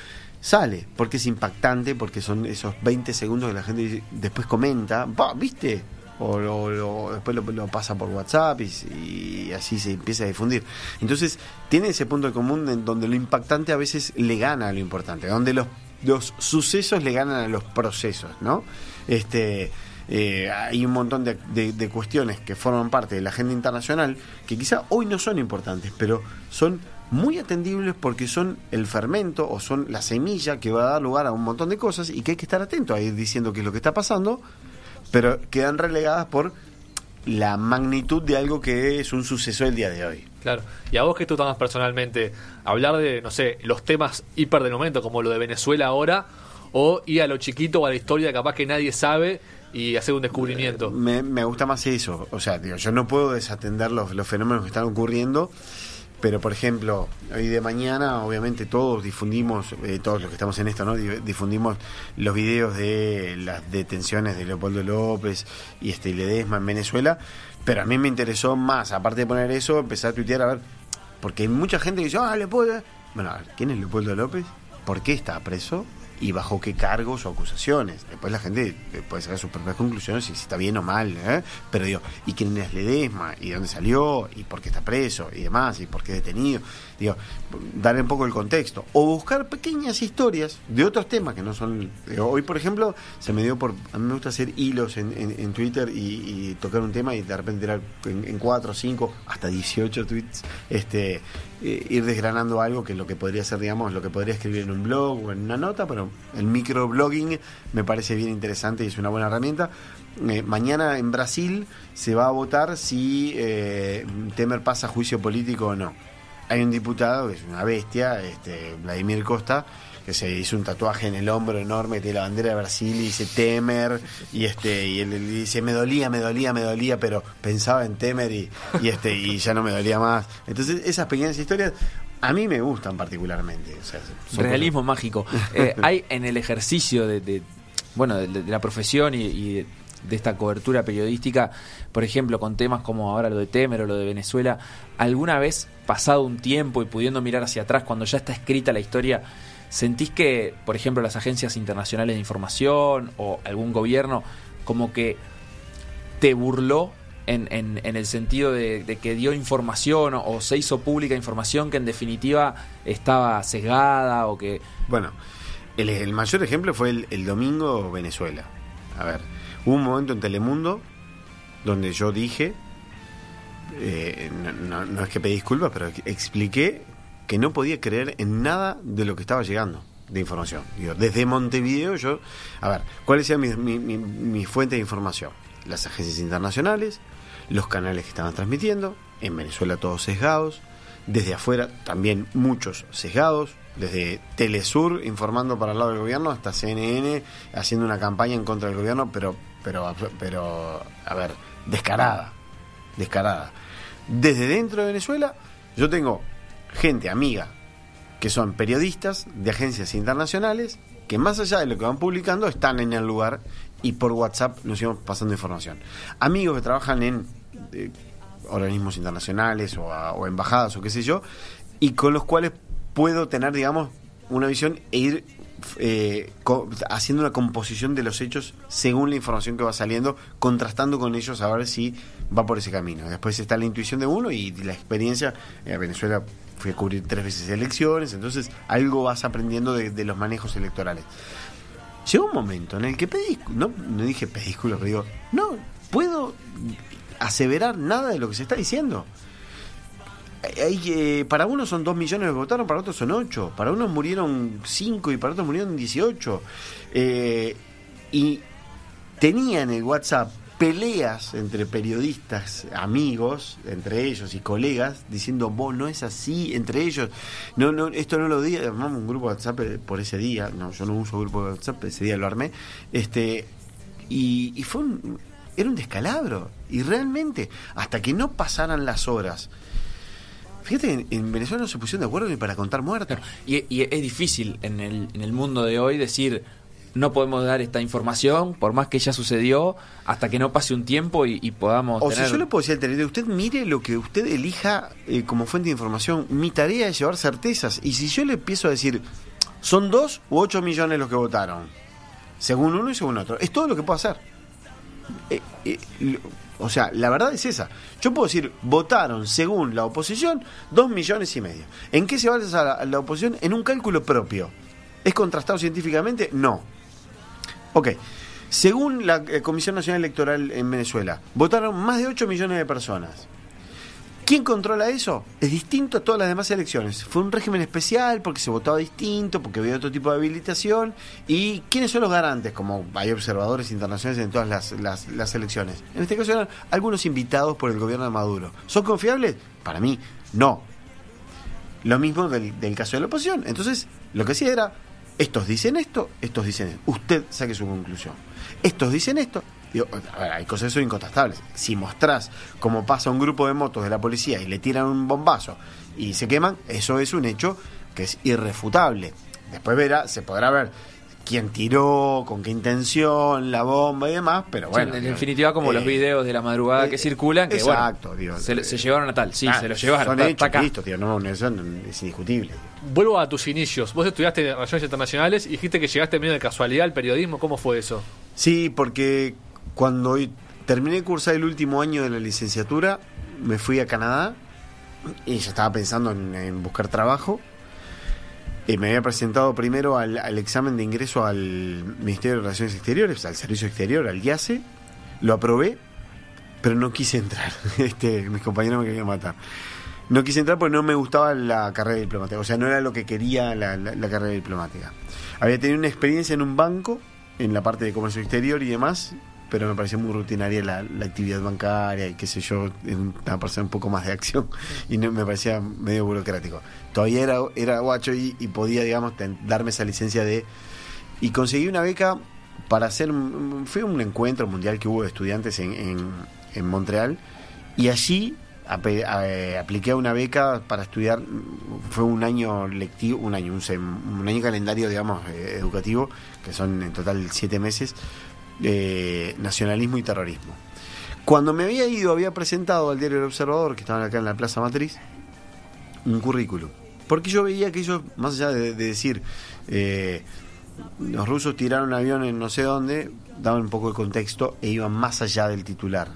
sale, porque es impactante, porque son esos 20 segundos que la gente después comenta, "Va, ¿viste? O, lo- después lo, pasa por WhatsApp y, así se empieza a difundir. Entonces, tiene ese punto en común en donde lo impactante a veces le gana a lo importante, donde los, los sucesos le ganan a los procesos, ¿no? Este, eh, hay un montón de, de- de cuestiones que forman parte de la agenda internacional que quizá hoy no son importantes, pero son muy atendibles porque son el fermento o son la semilla que va a dar lugar a un montón de cosas y que hay que estar atento a ir diciendo qué es lo que está pasando, pero quedan relegadas por la magnitud de algo que es un suceso del día de hoy. Claro. Y a vos que tú tomas personalmente, hablar de, no sé, los temas hiper del momento, como lo de Venezuela ahora, o ir a lo chiquito o a la historia capaz que nadie sabe y hacer un descubrimiento. Me, me gusta más eso. O sea, digo, yo no puedo desatender los, los fenómenos que están ocurriendo, pero por ejemplo, hoy de mañana, obviamente todos difundimos, eh, todos los que estamos en esto, ¿no? Di- Difundimos los videos de las detenciones de Leopoldo López y este Ledesma en Venezuela, pero a mí me interesó más, aparte de poner eso, empezar a tuitear a ver, porque hay mucha gente que dice, ah, Leopoldo. Bueno, ¿quién es Leopoldo López? ¿Por qué está preso? Y bajo qué cargos o acusaciones. Después la gente eh, puede sacar sus propias conclusiones si está bien o mal, ¿eh? pero digo, ¿y quién es Ledesma? ¿Y de dónde salió? ¿Y por qué está preso? ¿Y demás? ¿Y por qué detenido? Digo, darle un poco el contexto. O buscar pequeñas historias de otros temas que no son... digo, hoy, por ejemplo, se me dio por... A mí me gusta hacer hilos en, Twitter y, tocar un tema y de repente en, en 4, 5, hasta 18 tweets, este eh, ir desgranando algo que lo que podría ser, digamos, lo que podría escribir en un blog o en una nota, pero el microblogging me parece bien interesante y es una buena herramienta. Eh, mañana en Brasil se va a votar si eh, Temer pasa a juicio político o no. Hay un diputado que es una bestia, este, Vladimir Costa, que se hizo un tatuaje en el hombro enorme que tiene la bandera de Brasil y dice Temer y este y él, él dice me dolía, me dolía, me dolía, pero pensaba en Temer y, y este y ya no me dolía más. Entonces esas pequeñas historias a mí me gustan particularmente. o sea, son Realismo mágico. Eh, hay en el ejercicio de, de- bueno, de, de la profesión y, y de esta cobertura periodística, por ejemplo, con temas como ahora lo de Temer o lo de Venezuela, ¿alguna vez, pasado un tiempo y pudiendo mirar hacia atrás, cuando ya está escrita la historia, sentís que, por ejemplo, las agencias internacionales de información o algún gobierno, como que te burló en, en- en el sentido de, de que dio información o, se hizo pública información que en definitiva estaba sesgada o que... Bueno, el, el mayor ejemplo fue el, el domingo Venezuela. A ver, hubo un momento en Telemundo donde yo dije, eh, no, es que pedí disculpas, pero expliqué que no podía creer en nada de lo que estaba llegando de información. Digo, desde Montevideo yo, a ver, ¿cuál era mi, mi, mi- mi fuente de información? Las agencias internacionales, los canales que estaban transmitiendo, en Venezuela todos sesgados, desde afuera también muchos sesgados, desde Telesur informando para el lado del gobierno hasta CNN haciendo una campaña en contra del gobierno, pero, pero, pero, a ver, descarada, descarada. Desde dentro de Venezuela, yo tengo gente amiga que son periodistas de agencias internacionales que más allá de lo que van publicando están en el lugar y por WhatsApp nos íbamos pasando información. Amigos que trabajan en eh, organismos internacionales o, o embajadas o qué sé yo, y con los cuales puedo tener, digamos, una visión e ir eh, haciendo una composición de los hechos según la información que va saliendo, contrastando con ellos a ver si va por ese camino. Después está la intuición de uno y la experiencia. En Venezuela fui a cubrir tres veces elecciones, entonces algo vas aprendiendo de, los manejos electorales. Llegó un momento en el que pedí, no, no dije pedículo, pero digo, no puedo aseverar nada de lo que se está diciendo. Hay, eh, para unos son 2 millones que votaron, para otros son 8. Para unos murieron 5 y para otros murieron 18. Eh, y tenía en el WhatsApp peleas entre periodistas, amigos, entre ellos y colegas, diciendo, vos no es así, entre ellos, no, no, esto no lo diga, armamos un grupo de WhatsApp por ese día, no, yo no uso grupo de WhatsApp, ese día lo armé, este, y, y fue un, era un descalabro, y realmente, hasta que no pasaran las horas, Fíjate, en, en Venezuela no se pusieron de acuerdo ni para contar muertos. Y, y es difícil en el, en el mundo de hoy decir no podemos dar esta información, por más que ya sucedió, hasta que no pase un tiempo y, y podamos. O tener... si yo le puedo decir al televidente, usted mire lo que usted elija eh, como fuente de información. Mi tarea es llevar certezas. Y si yo le empiezo a decir, son dos u ocho millones los que votaron, según uno y según otro, es todo lo que puedo hacer. Eh, eh, lo- o sea, la verdad es esa. Yo puedo decir, votaron según la oposición dos millones y medio. ¿En qué se basa la, la oposición? En un cálculo propio. ¿Es contrastado científicamente? No. Ok. Según la eh, Comisión Nacional Electoral en Venezuela, votaron más de 8 millones de personas. ¿Quién controla eso? Es distinto a todas las demás elecciones. Fue un régimen especial porque se votaba distinto, porque había otro tipo de habilitación. ¿Y quiénes son los garantes? Como hay observadores internacionales en todas las, las- elecciones. En este caso eran algunos invitados por el gobierno de Maduro. ¿Son confiables? Para mí, no. Lo mismo del, del caso de la oposición. Entonces, lo que hacía era, estos dicen esto, estos dicen esto. Usted saque su conclusión. Estos dicen esto. Digo, a ver, hay cosas que son incontestables. Si mostrás cómo pasa un grupo de motos de la policía y le tiran un bombazo y se queman, eso es un hecho que es irrefutable. Después verá, se podrá ver quién tiró, con qué intención, la bomba y demás, pero bueno. en digo, definitiva, como eh, los videos de la madrugada que eh, circulan, que exacto, bueno, digo, se, eh, se llevaron a tal, sí, ah, se lo llevaron. Son está- hechos, está acá. listo, tío, no, eso no- es indiscutible. Vuelvo a tus inicios. Vos estudiaste Relaciones Internacionales y dijiste que llegaste medio de casualidad al periodismo. ¿Cómo fue eso? Sí, porque cuando terminé de cursar el último año de la licenciatura, me fui a Canadá y ya estaba pensando en, buscar trabajo. Y me había presentado primero al, examen de ingreso al Ministerio de Relaciones Exteriores, al Servicio Exterior, al IACE. Lo aprobé, pero no quise entrar. Este, mis compañeros me querían matar. No quise entrar porque no me gustaba la carrera diplomática. O sea, no era lo que quería la carrera diplomática. Había tenido una experiencia en un banco, en la parte de comercio exterior y demás, pero me parecía muy rutinaria la, la actividad bancaria y qué sé yo, una persona un poco más de acción. Y no, me parecía medio burocrático. Todavía era, era guacho y, y podía, digamos, ten- darme esa licencia de... Y conseguí una beca para hacer... Fue un encuentro mundial que hubo de estudiantes en, en, en Montreal y allí apliqué a una beca para estudiar, fue un año lectivo, un año, un, sem- un año calendario, digamos, eh, educativo, que son en total siete meses, nacionalismo y terrorismo. Cuando me había ido, había presentado al diario El Observador, que estaban acá en la Plaza Matriz, un currículum. Porque yo veía que ellos, más allá de, de decir, eh, los rusos tiraron un avión en no sé dónde, daban un poco de contexto e iban más allá del titular.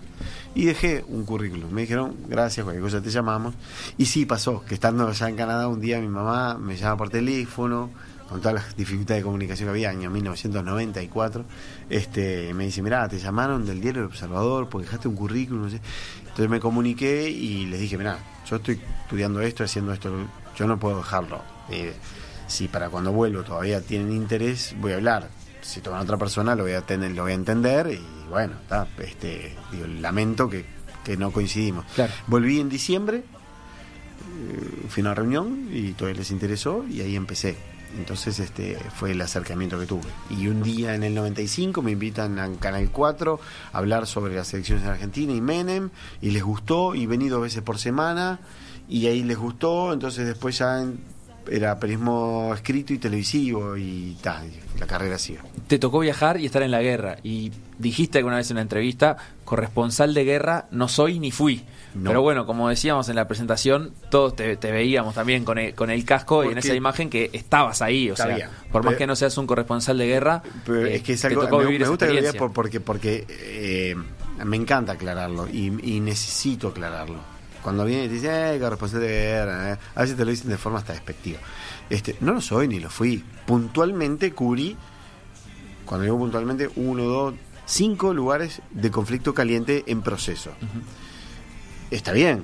Y dejé un currículum. Me dijeron, gracias, cualquier cosa te llamamos. Y sí pasó, que estando allá en Canadá, un día mi mamá me llama por teléfono, con todas las dificultades de comunicación que había, año 1994, este, me dice, mirá, te llamaron del diario El Observador porque dejaste un currículum. no sé". Entonces me comuniqué y les dije, mirá, yo estoy estudiando esto, haciendo esto, yo no puedo dejarlo. Eh, si para cuando vuelvo todavía tienen interés, voy a hablar. Si toman otra persona, lo voy a tener, lo voy a entender y bueno, está, este, digo, lamento que, que no coincidimos. Claro. Volví en diciembre, eh, fui a una reunión y todavía les interesó y ahí empecé. Entonces este fue el acercamiento que tuve. Y un día en el 95 me invitan a Canal 4 a hablar sobre las elecciones en Argentina y Menem y les gustó y vení dos veces por semana y ahí les gustó, entonces después ya era periodismo escrito y televisivo y tal, la carrera sigue. Te tocó viajar y estar en la guerra. Y dijiste alguna vez en una entrevista, corresponsal de guerra no soy ni fui. No. Pero bueno, como decíamos en la presentación, todos te, te veíamos también con el, con el casco y en esa imagen que estabas ahí. O sea, por más que no seas un corresponsal de guerra, Pero eh, es que es te algo, tocó me, vivir me esa gusta que porque, porque eh, me encanta aclararlo y, y necesito aclararlo. Cuando viene y te dice, eh, que responsable de guerra, eh", a veces te lo dicen de forma hasta despectiva. Este, no lo soy ni lo fui. Puntualmente cubrí, cuando digo puntualmente, uno, dos, cinco lugares de conflicto caliente en proceso. Está bien.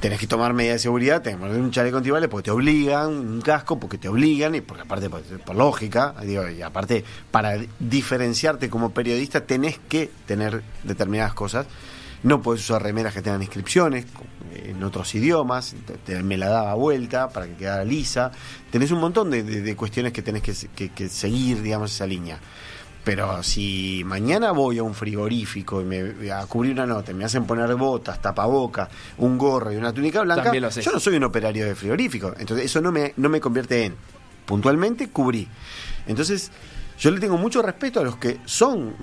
tenés que tomar medidas de seguridad, tenés que poner un chaleco antibales porque te obligan, un casco porque te obligan, y porque aparte por, por lógica, digo, y aparte para diferenciarte como periodista tenés que tener determinadas cosas. No puedes usar remeras que tengan inscripciones en otros idiomas, te- me la daba vuelta para que quedara lisa. Tenés un montón de, cuestiones que tenés que- que seguir, digamos, esa línea. Pero si mañana voy a un frigorífico y me a cubrir una nota, y me hacen poner botas, tapaboca, un gorro y una túnica blanca, yo no soy un operario de frigorífico. Entonces eso no me, no me convierte en, puntualmente, cubrí. Entonces yo le tengo mucho respeto a los que son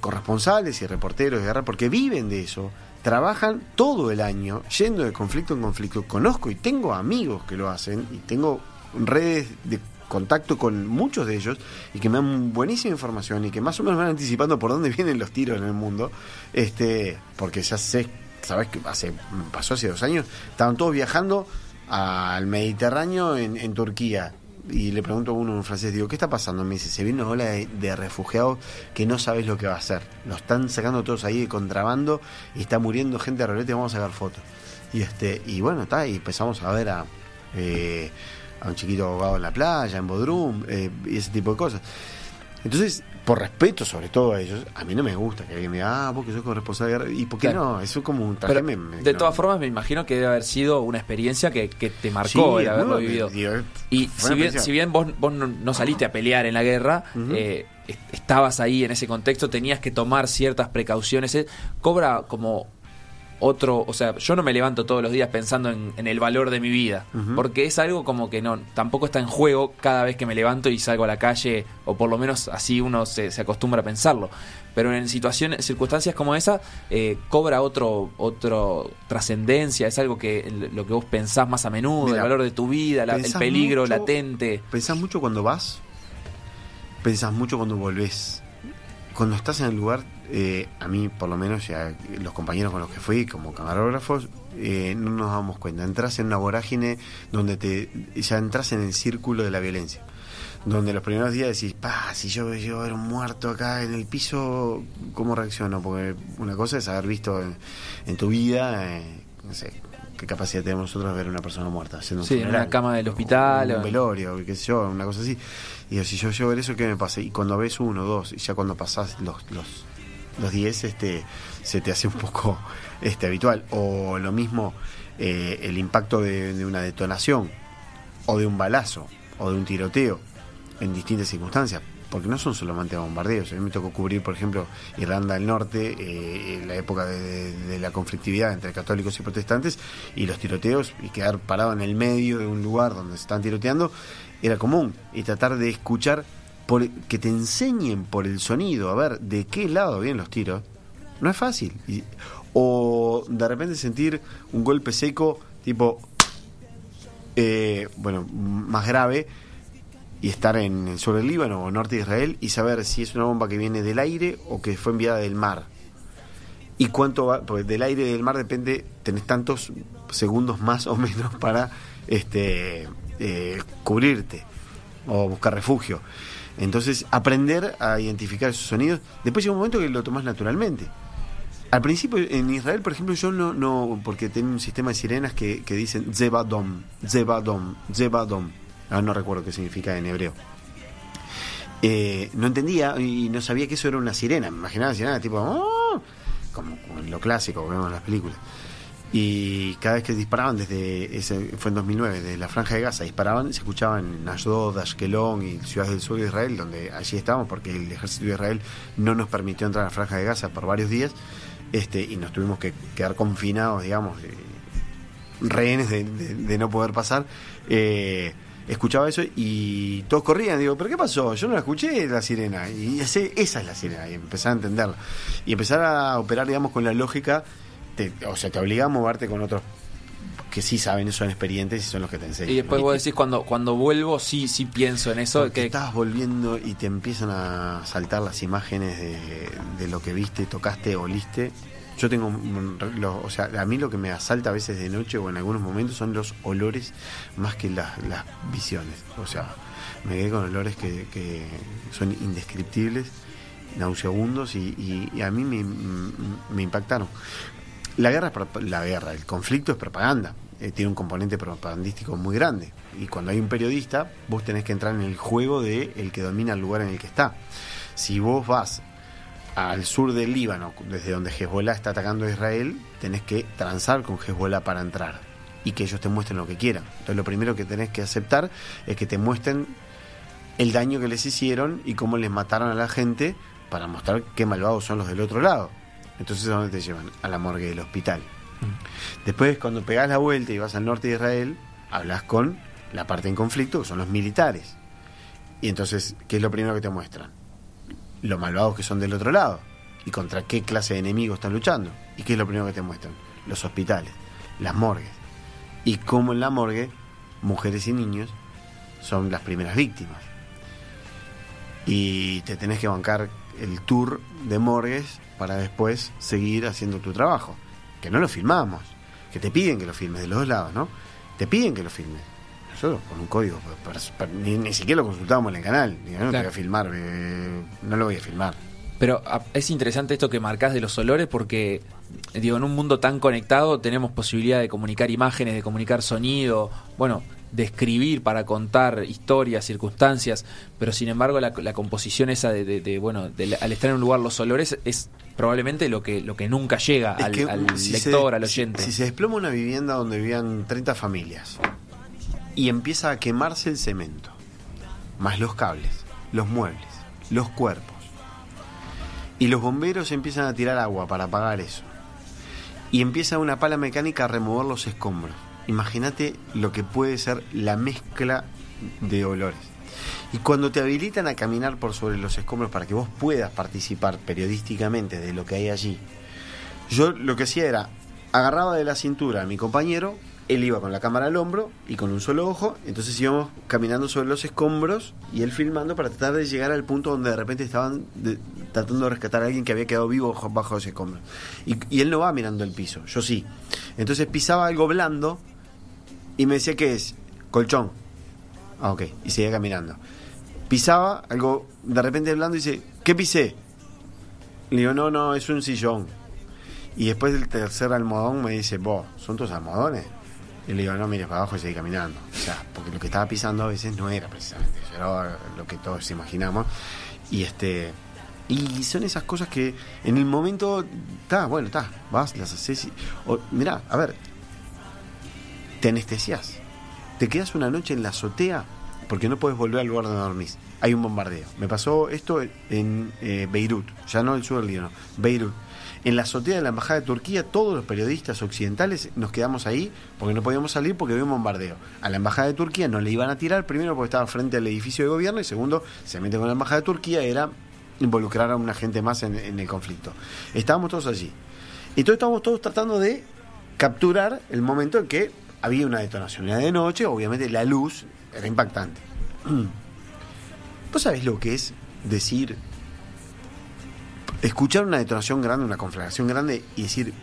corresponsales y reporteros de guerra porque viven de eso. Trabajan todo el año yendo de conflicto en conflicto. Conozco y tengo amigos que lo hacen y tengo redes de contacto con muchos de ellos y que me dan buenísima información y que más o menos van anticipando por dónde vienen los tiros en el mundo. Este, porque ya sé, sabes que hace pasó hace dos años, estaban todos viajando al Mediterráneo en, en Turquía. Y le pregunto a uno en francés, digo, ¿qué está pasando? Me dice, se viene una ola de, refugiados que no sabes lo que va a hacer. Lo están sacando todos ahí de contrabando y está muriendo gente a rolete, vamos a sacar fotos. Y este, y bueno, está, y empezamos a ver a, eh, a un chiquito ahogado en la playa, en Bodrum, eh, y ese tipo de cosas. Entonces, por respeto sobre todo a ellos, a mí no me gusta que alguien me diga, ah, vos que sos corresponsal de guerra. ¿Y por qué Claro. no? Eso es como un traje. Pero, me- me- de no. todas formas, me imagino que debe haber sido una experiencia que, que te marcó Sí, el haberlo no, vivido. digo, Y si bien, si bien vos, vos no, saliste a pelear en la guerra, eh, est- estabas ahí en ese contexto, tenías que tomar ciertas precauciones. cobra como otro, o sea, yo no me levanto todos los días pensando en, en el valor de mi vida, porque es algo como que no, tampoco está en juego cada vez que me levanto y salgo a la calle, o por lo menos así uno se, se acostumbra a pensarlo. Pero en situaciones, circunstancias como esa, eh, cobra otro, otro trascendencia, es algo que lo que vos pensás más a menudo, Mira, el valor de tu vida, la- el peligro mucho- latente. Pensás mucho cuando vas, pensás mucho cuando volvés. Cuando estás en el lugar, eh, a mí por lo menos, ya los compañeros con los que fui como camarógrafos, eh, no nos damos cuenta. Entras en una vorágine donde te ya entras en el círculo de la violencia. Donde los primeros días decís, pa, si yo llego a ver un muerto acá en el piso, ¿cómo reacciono? Porque una cosa es haber visto en, en tu vida, eh, no sé, qué capacidad tenemos nosotros de ver a una persona muerta. haciendo un Sí, en una cama del hospital, o o- un velorio, qué sé yo, una cosa así. Y si yo llego a ver eso, ¿qué me pasa? Y cuando ves uno, dos, y ya cuando pasás los, los, los diez, este, se te hace un poco este, habitual. O lo mismo, eh, el impacto de, de una detonación, o de un balazo, o de un tiroteo, en distintas circunstancias. Porque no son solamente bombardeos. A mí me tocó cubrir, por ejemplo, Irlanda del Norte, eh, en la época de, la conflictividad entre católicos y protestantes, y los tiroteos, y quedar parado en el medio de un lugar donde se están tiroteando, era común. Y tratar de escuchar, por, que te enseñen por el sonido, a ver de qué lado vienen los tiros, no es fácil. O de repente sentir un golpe seco, tipo, eh, bueno, más grave, y estar en el sur del Líbano o norte de Israel y saber si es una bomba que viene del aire o que fue enviada del mar. Y cuánto va, porque del aire y del mar depende, tenés tantos segundos más o menos para este eh, cubrirte o buscar refugio. Entonces, aprender a identificar esos sonidos. Después llega un momento que lo tomás naturalmente. Al principio, en Israel, por ejemplo, yo no, no porque tiene un sistema de sirenas que, que dicen Zebadom, Zebadom, Zebadom. Ah, no recuerdo qué significa en hebreo. Eh, no entendía y no sabía que eso era una sirena. Me imaginaba sirena tipo, "Oh", como, en lo clásico que vemos en las películas. Y cada vez que disparaban desde, fue en 2009, desde la franja de Gaza, disparaban, se escuchaban en Ashdod, Ashkelon y ciudades del sur de Israel, donde allí estábamos, porque el ejército de Israel no nos permitió entrar a la franja de Gaza por varios días, este y nos tuvimos que quedar confinados, digamos, eh, rehenes de, de- de no poder pasar. Eh, escuchaba eso y todos corrían. Digo, ¿pero qué pasó? Yo no la escuché la sirena. Y ese- esa es la sirena. Y empezar a entenderla. Y empezar a operar, digamos, con la lógica. te- o sea, te obliga a moverte con otros que sí saben, son experientes y son los que te enseñan. Y después ¿no? vos decís, cuando, cuando vuelvo, sí, sí pienso en eso. Porque Que, estás volviendo y te empiezan a saltar las imágenes de, de lo que viste, tocaste, oliste. Yo tengo, lo- o sea, a mí lo que me asalta a veces de noche o en algunos momentos son los olores más que las, visiones. O sea, me quedé con olores que, que son indescriptibles, nauseabundos y, y- a mí me, impactaron. la guerra, la guerra, el conflicto es propaganda. Eh, tiene un componente propagandístico muy grande. Y cuando hay un periodista, vos tenés que entrar en el juego de el que domina el lugar en el que está. Si vos vas al sur del Líbano, desde donde Hezbollah está atacando a Israel, tenés que transar con Hezbollah para entrar y que ellos te muestren lo que quieran. Entonces lo primero que tenés que aceptar es que te muestren el daño que les hicieron y cómo les mataron a la gente para mostrar qué malvados son los del otro lado. Entonces, ¿a dónde te llevan? A la morgue del hospital. Después, cuando pegás la vuelta y vas al norte de Israel, hablas con la parte en conflicto, que son los militares. Y entonces, ¿qué es lo primero que te muestran? Los malvados que son del otro lado. Y contra qué clase de enemigos están luchando. ¿Y qué es lo primero que te muestran? Los hospitales, las morgues. Y cómo en la morgue, mujeres y niños son las primeras víctimas. Y te tenés que bancar el tour de morgues para después seguir haciendo tu trabajo. Que no lo filmamos, que te piden que lo filmes de los dos lados, ¿no? Te piden que lo filmes. Nosotros con un código, per- ni, ni siquiera lo consultábamos en el canal. Digo, no te voy a filmar, eh, no lo voy a filmar. Pero a- es interesante esto que marcás de los olores porque, digo, en un mundo tan conectado tenemos posibilidad de comunicar imágenes, de comunicar sonido, bueno, de escribir para contar historias, circunstancias, pero sin embargo la, la composición esa de, de- de, bueno, de- al estar en un lugar los olores es probablemente lo que lo que nunca llega al, que, al si se- lector, al si- oyente. Si, se desploma una vivienda donde vivían 30 familias y empieza a quemarse el cemento, más los cables, los muebles, los cuerpos, y los bomberos empiezan a tirar agua para apagar eso, y empieza una pala mecánica a remover los escombros. Imagínate lo que puede ser la mezcla de olores. Y cuando te habilitan a caminar por sobre los escombros para que vos puedas participar periodísticamente de lo que hay allí, yo lo que hacía era, agarraba de la cintura a mi compañero, él iba con la cámara al hombro y con un solo ojo, entonces íbamos caminando sobre los escombros y él filmando para tratar de llegar al punto donde de repente estaban tratando de rescatar a alguien que había quedado vivo bajo- bajo ese escombro. Y, él no va mirando el piso, yo sí. Entonces pisaba algo blando y me decía, ¿qué es? Colchón. Ah, ok. Y seguía caminando. Pisaba algo de repente blando y dice, ¿qué pisé? Le digo, no, no, es un sillón. Y después del tercer almohadón me dice, vos, ¿son tus almohadones? Y le digo, no, mires para abajo y seguí caminando. O sea, porque lo que estaba pisando a veces no era precisamente eso, era lo que todos imaginamos. Y este. Y son esas cosas que en el momento, está, bueno, está, vas, las haces. Y, o, mirá, a ver, te anestesias. Te quedas una noche en la azotea porque no puedes volver al lugar donde dormís. Hay un bombardeo. Me pasó esto en eh, Beirut, ya no el sur del Líbano, Beirut. En la azotea de la Embajada de Turquía, todos los periodistas occidentales nos quedamos ahí porque no podíamos salir porque había un bombardeo. A la Embajada de Turquía no le iban a tirar, primero porque estaba frente al edificio de gobierno y segundo, se mete con la Embajada de Turquía, era involucrar a una gente más en, el conflicto. Estábamos todos allí. Entonces estábamos todos tratando de capturar el momento en que había una detonación. Era de noche, obviamente la luz era impactante. ¿Vos sabés lo que es decir, escuchar una detonación grande, una conflagración grande y decir,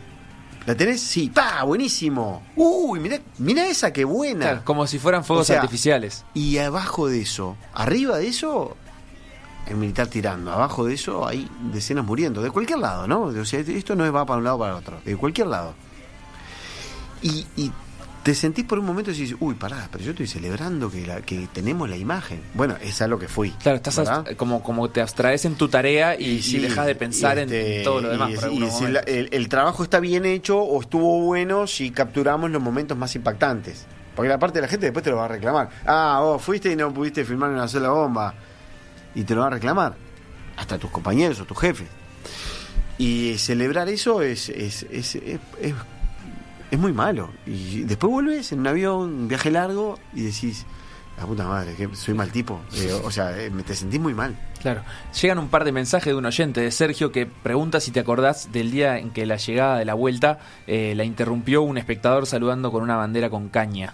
¿la tenés? Sí, ¡pa! Buenísimo. Uy, mirá, mirá esa, qué buena. Claro, como si fueran fuegos O sea, artificiales. Y abajo de eso, arriba de eso, el militar tirando. Abajo de eso hay decenas muriendo. De cualquier lado, ¿no? O sea, esto no va para un lado o para el otro. De cualquier lado. Y, y te sentís por un momento y dices, uy, pará, pero yo estoy celebrando que, la, que tenemos la imagen. Bueno, es a lo que fui. Claro, estás como, como te abstraes en tu tarea y, y sí, dejas de pensar en- este, en todo lo demás. y- por y algunos si la- el, el trabajo está bien hecho o estuvo bueno si capturamos los momentos más impactantes. Porque la parte de la gente después te lo va a reclamar. Ah, vos fuiste y no pudiste filmar una sola bomba. Y te lo va a reclamar. Hasta tus compañeros o tus jefes. Y celebrar eso es, es, es, es, es- muy malo. Y después vuelves en un avión, un viaje largo, y decís, la puta madre, que soy mal tipo. Eh, o sea, eh, me te sentís muy mal. Claro. Llegan un par de mensajes de un oyente, de Sergio, que pregunta si te acordás del día en que la llegada de la vuelta eh, la interrumpió un espectador saludando con una bandera con caña,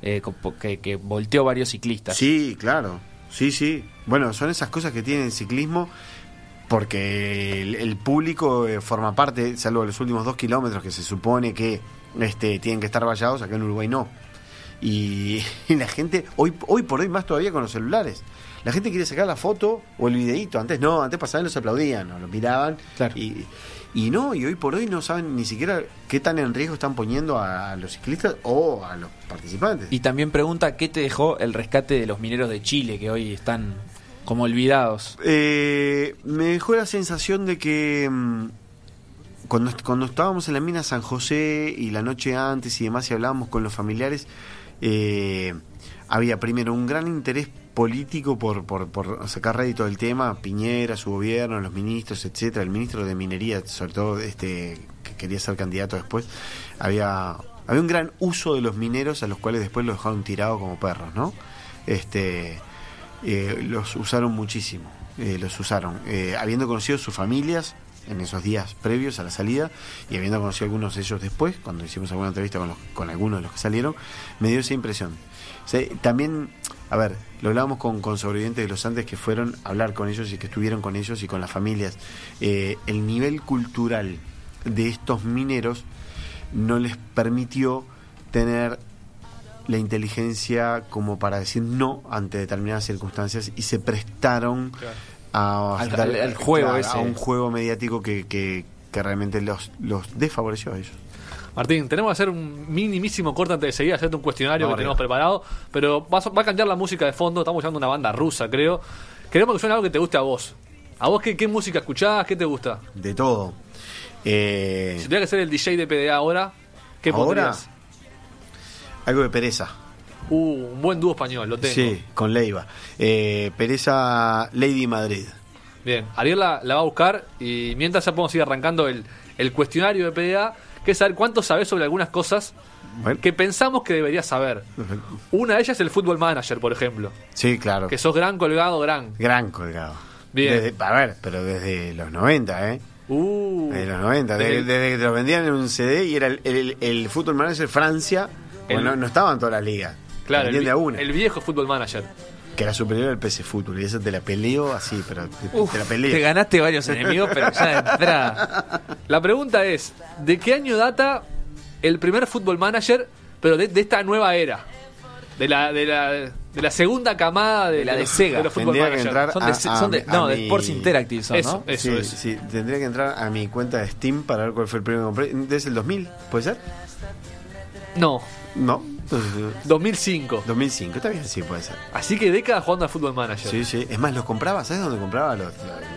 eh, que, que volteó varios ciclistas. Sí, claro. Sí, sí. Bueno, son esas cosas que tiene el ciclismo porque el, el público forma parte, salvo los últimos dos kilómetros que se supone que este, tienen que estar vallados, acá en Uruguay no. Y, y la gente, hoy, hoy por hoy más todavía con los celulares, La gente quería sacar la foto o el videíto. Antes no, antes pasaban los aplaudían, o los miraban. Claro. Y, y no, y hoy por hoy no saben ni siquiera qué tan en riesgo están poniendo a, los ciclistas o a los participantes. Y también pregunta qué te dejó el rescate de los mineros de Chile, que hoy están como olvidados. Eh, me dejó la sensación de que mm, cuando, estábamos en la mina San José y la noche antes y demás y hablábamos con los familiares, eh, había primero un gran interés político por, por, por sacar rédito del tema, Piñera, su gobierno, los ministros, etcétera, el ministro de Minería, sobre todo este que quería ser candidato después, había había un gran uso de los mineros a los cuales después los dejaron tirados como perros, ¿no? Este eh, los usaron muchísimo, eh, los usaron, eh, habiendo conocido sus familias en esos días previos a la salida y habiendo conocido algunos de ellos después, cuando hicimos alguna entrevista con, los, con algunos de los que salieron, me dio esa impresión. también, a ver, lo hablábamos con, con sobrevivientes de los Andes que fueron a hablar con ellos y que estuvieron con ellos y con las familias. el nivel cultural de estos mineros no les permitió tener la inteligencia como para decir no ante determinadas circunstancias y se prestaron a, al, juego a un juego mediático que, que, realmente los, los desfavoreció a ellos. Martín, tenemos que hacer un minimísimo corte antes de seguir, hacerte un cuestionario que tenemos preparado, pero va, va, a cambiar la música de fondo, estamos usando una banda rusa, creo. Queremos que suene algo que te guste a vos. ¿A vos qué, qué música escuchás? ¿Qué te gusta? De todo. Eh... Si tuviera que ser el DJ de PDA ahora, ¿qué ¿Ahora? Algo de pereza. Uh, un buen dúo español, lo tengo. Sí, con Leiva. Eh, pereza Lady Madrid. Bien, Ariel la, va a buscar y mientras ya podemos ir arrancando el, el cuestionario de PDA, que es saber cuánto sabes sobre algunas cosas que pensamos que deberías saber. Una de ellas es el Fútbol Manager, por ejemplo. Sí, claro. Que sos gran colgado, gran. Gran colgado. Bien. a ver, pero desde los 90, ¿eh? Uh. Desde los 90, desde, que te lo vendían en un CD y era el, el, el Fútbol Manager Francia bueno, no, estaban todas las ligas. Claro, el, viejo Fútbol Manager. Que era superior al PC Fútbol. Y eso te la peleo así, pero te, la peleo. Te ganaste varios enemigos, pero ya de entrada. La pregunta es: ¿de qué año data el primer Fútbol Manager, pero de, esta nueva era? De la, de la, de la segunda camada de, la de Sega. tendría que entrar son de, no, de Sports Interactive son, eso, ¿no? Eso, sí, sí, tendría que entrar a mi cuenta de Steam para ver cuál fue el primero que compré. ¿Desde el 2000? ¿Puede ser? No. No. 2005. 2005, está bien, sí, puede ser. Así que década jugando al Fútbol Manager. Sí, sí. Es más, los compraba, ¿sabes dónde compraba los,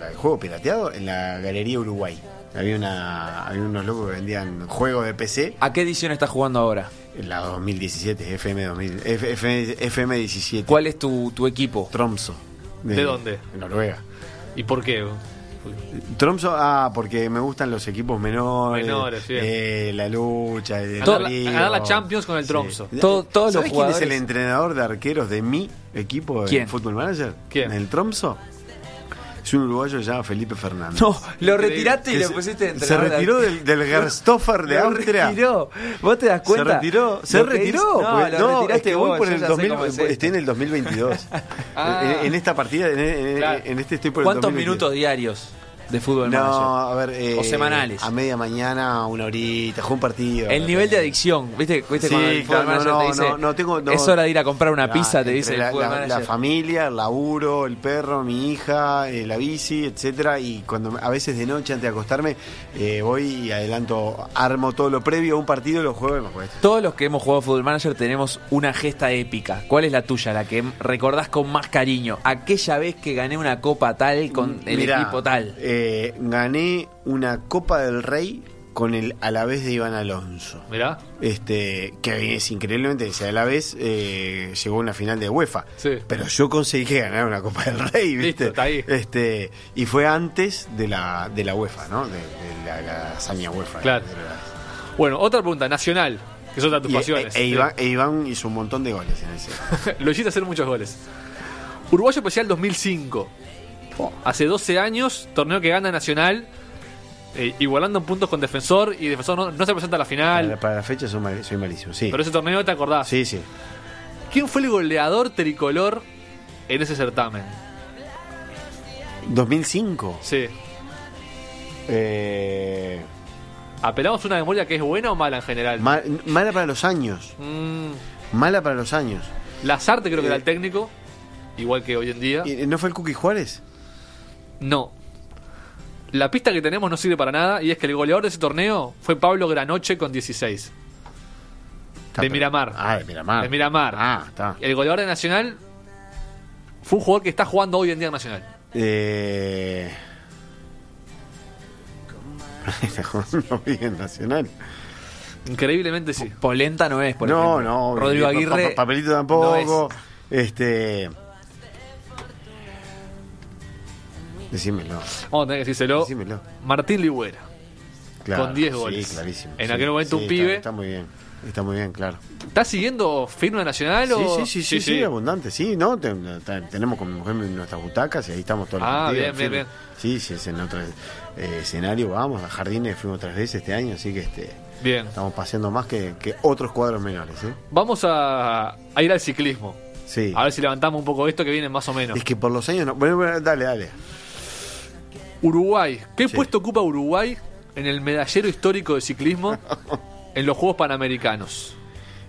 el juego pirateado? En la Galería Uruguay. Había, una, había unos locos que vendían juegos de PC. ¿A qué edición estás jugando ahora? La 2017, FM, 2000, FM, 17. ¿Cuál es tu, tu equipo? Tromso. De, ¿De dónde? En Noruega. ¿Y por qué? Tromso, ah, porque me gustan los equipos menores. Menores, eh, la lucha. El ganar la Champions con el Tromso. todos ¿Sabes quién es el entrenador de arqueros de mi equipo de Fútbol Manager? ¿Quién? ¿El Tromso? Es un uruguayo que se llama Felipe Fernández. No, lo retiraste y lo pusiste de Se retiró del, del Gerstoffer de Austria. retiró. ¿Vos te das cuenta? Se retiró. Se retiró. No, pues, lo retiraste es voy por el 2000, estoy en el 2022. ah. en, en, esta partida, en, claro. en, este estoy por el ¿Cuántos minutos diarios? De fútbol no, a ver. Eh, o semanales. A media mañana, una horita, juego un partido. El nivel de adicción, ¿viste? ¿Viste sí, el fútbol claro, no, te dice, no, no, tengo, es hora de ir a comprar una pizza, te dice la, el fútbol la, la, familia, el laburo, el perro, mi hija, eh, la bici, etcétera Y cuando a veces de noche, antes de acostarme, eh, voy y adelanto, armo todo lo previo a un partido lo juego y me cuesta. Todos los que hemos jugado Fútbol Manager tenemos una gesta épica. ¿Cuál es la tuya, la que recordás con más cariño? Aquella vez que gané una copa tal con el equipo tal. Eh, gané una Copa del Rey con el Alavés de Iván Alonso. Mirá. Este, que es increíblemente, ese Alavés eh, llegó a una final de UEFA. Pero yo conseguí ganar una Copa del Rey, ¿viste? Este, y fue antes de la, de la UEFA, ¿no? De, la, hazaña UEFA. Claro. Bueno, otra pregunta, Nacional, que son tus pasiones. E, e, Iván, hizo un montón de goles en ese. Lo hiciste hacer muchos goles. Uruguayo Especial 2005. Hace 12 años, torneo que gana Nacional, eh, igualando en puntos con Defensor, y Defensor no, se presenta a la final. Para, la fecha soy, malísimo, sí. Pero ese torneo te acordás. Sí, sí. ¿Quién fue el goleador tricolor en ese certamen? 2005. Sí. Eh... ¿Apelamos una memoria que es buena o mala en general? mala para los años. Mm. Mala para los años. Lazarte creo que era el eh, técnico. igual que hoy en día. ¿Y ¿No fue el Cookie Juárez? No. La pista que tenemos no sirve para nada y es que el goleador de ese torneo fue Pablo Granoche con 16. Está, De Miramar. Ah, de Miramar. De Miramar. Ah, está. El goleador de Nacional fue un jugador que está jugando hoy en día en Nacional. Eh... Está jugando bien Nacional. Increíblemente sí. Polenta no es, por no, ejemplo. no. Rodrigo Aguirre. pa- papelito tampoco. no Este. Decímelo. Vamos a tener que decírselo. Decímelo. Martín Ligüera. Claro, Con 10 sí, goles. clarísimo. En Sí, aquel momento sí, un pibe. Está, muy bien. Está muy bien, claro. ¿Estás siguiendo firme Nacional Sí, o.? sí, sí, sí, sí, abundante. Sí, ¿no? Te- te- tenemos con mi mujer nuestras butacas y ahí estamos todos los Ah, bien, bien, bien. Sí, sí, es en otro eh, escenario, vamos. A Jardines fuimos tres veces este año, así que este Bien. estamos paseando más que, que otros cuadros menores, ¿eh? Vamos a, a ir al ciclismo. Sí. A ver si levantamos un poco esto que viene más o menos. Es que por los años no. Bueno, bueno, dale, dale. Uruguay. ¿Qué Sí. puesto ocupa Uruguay en el medallero histórico de ciclismo en los Juegos Panamericanos?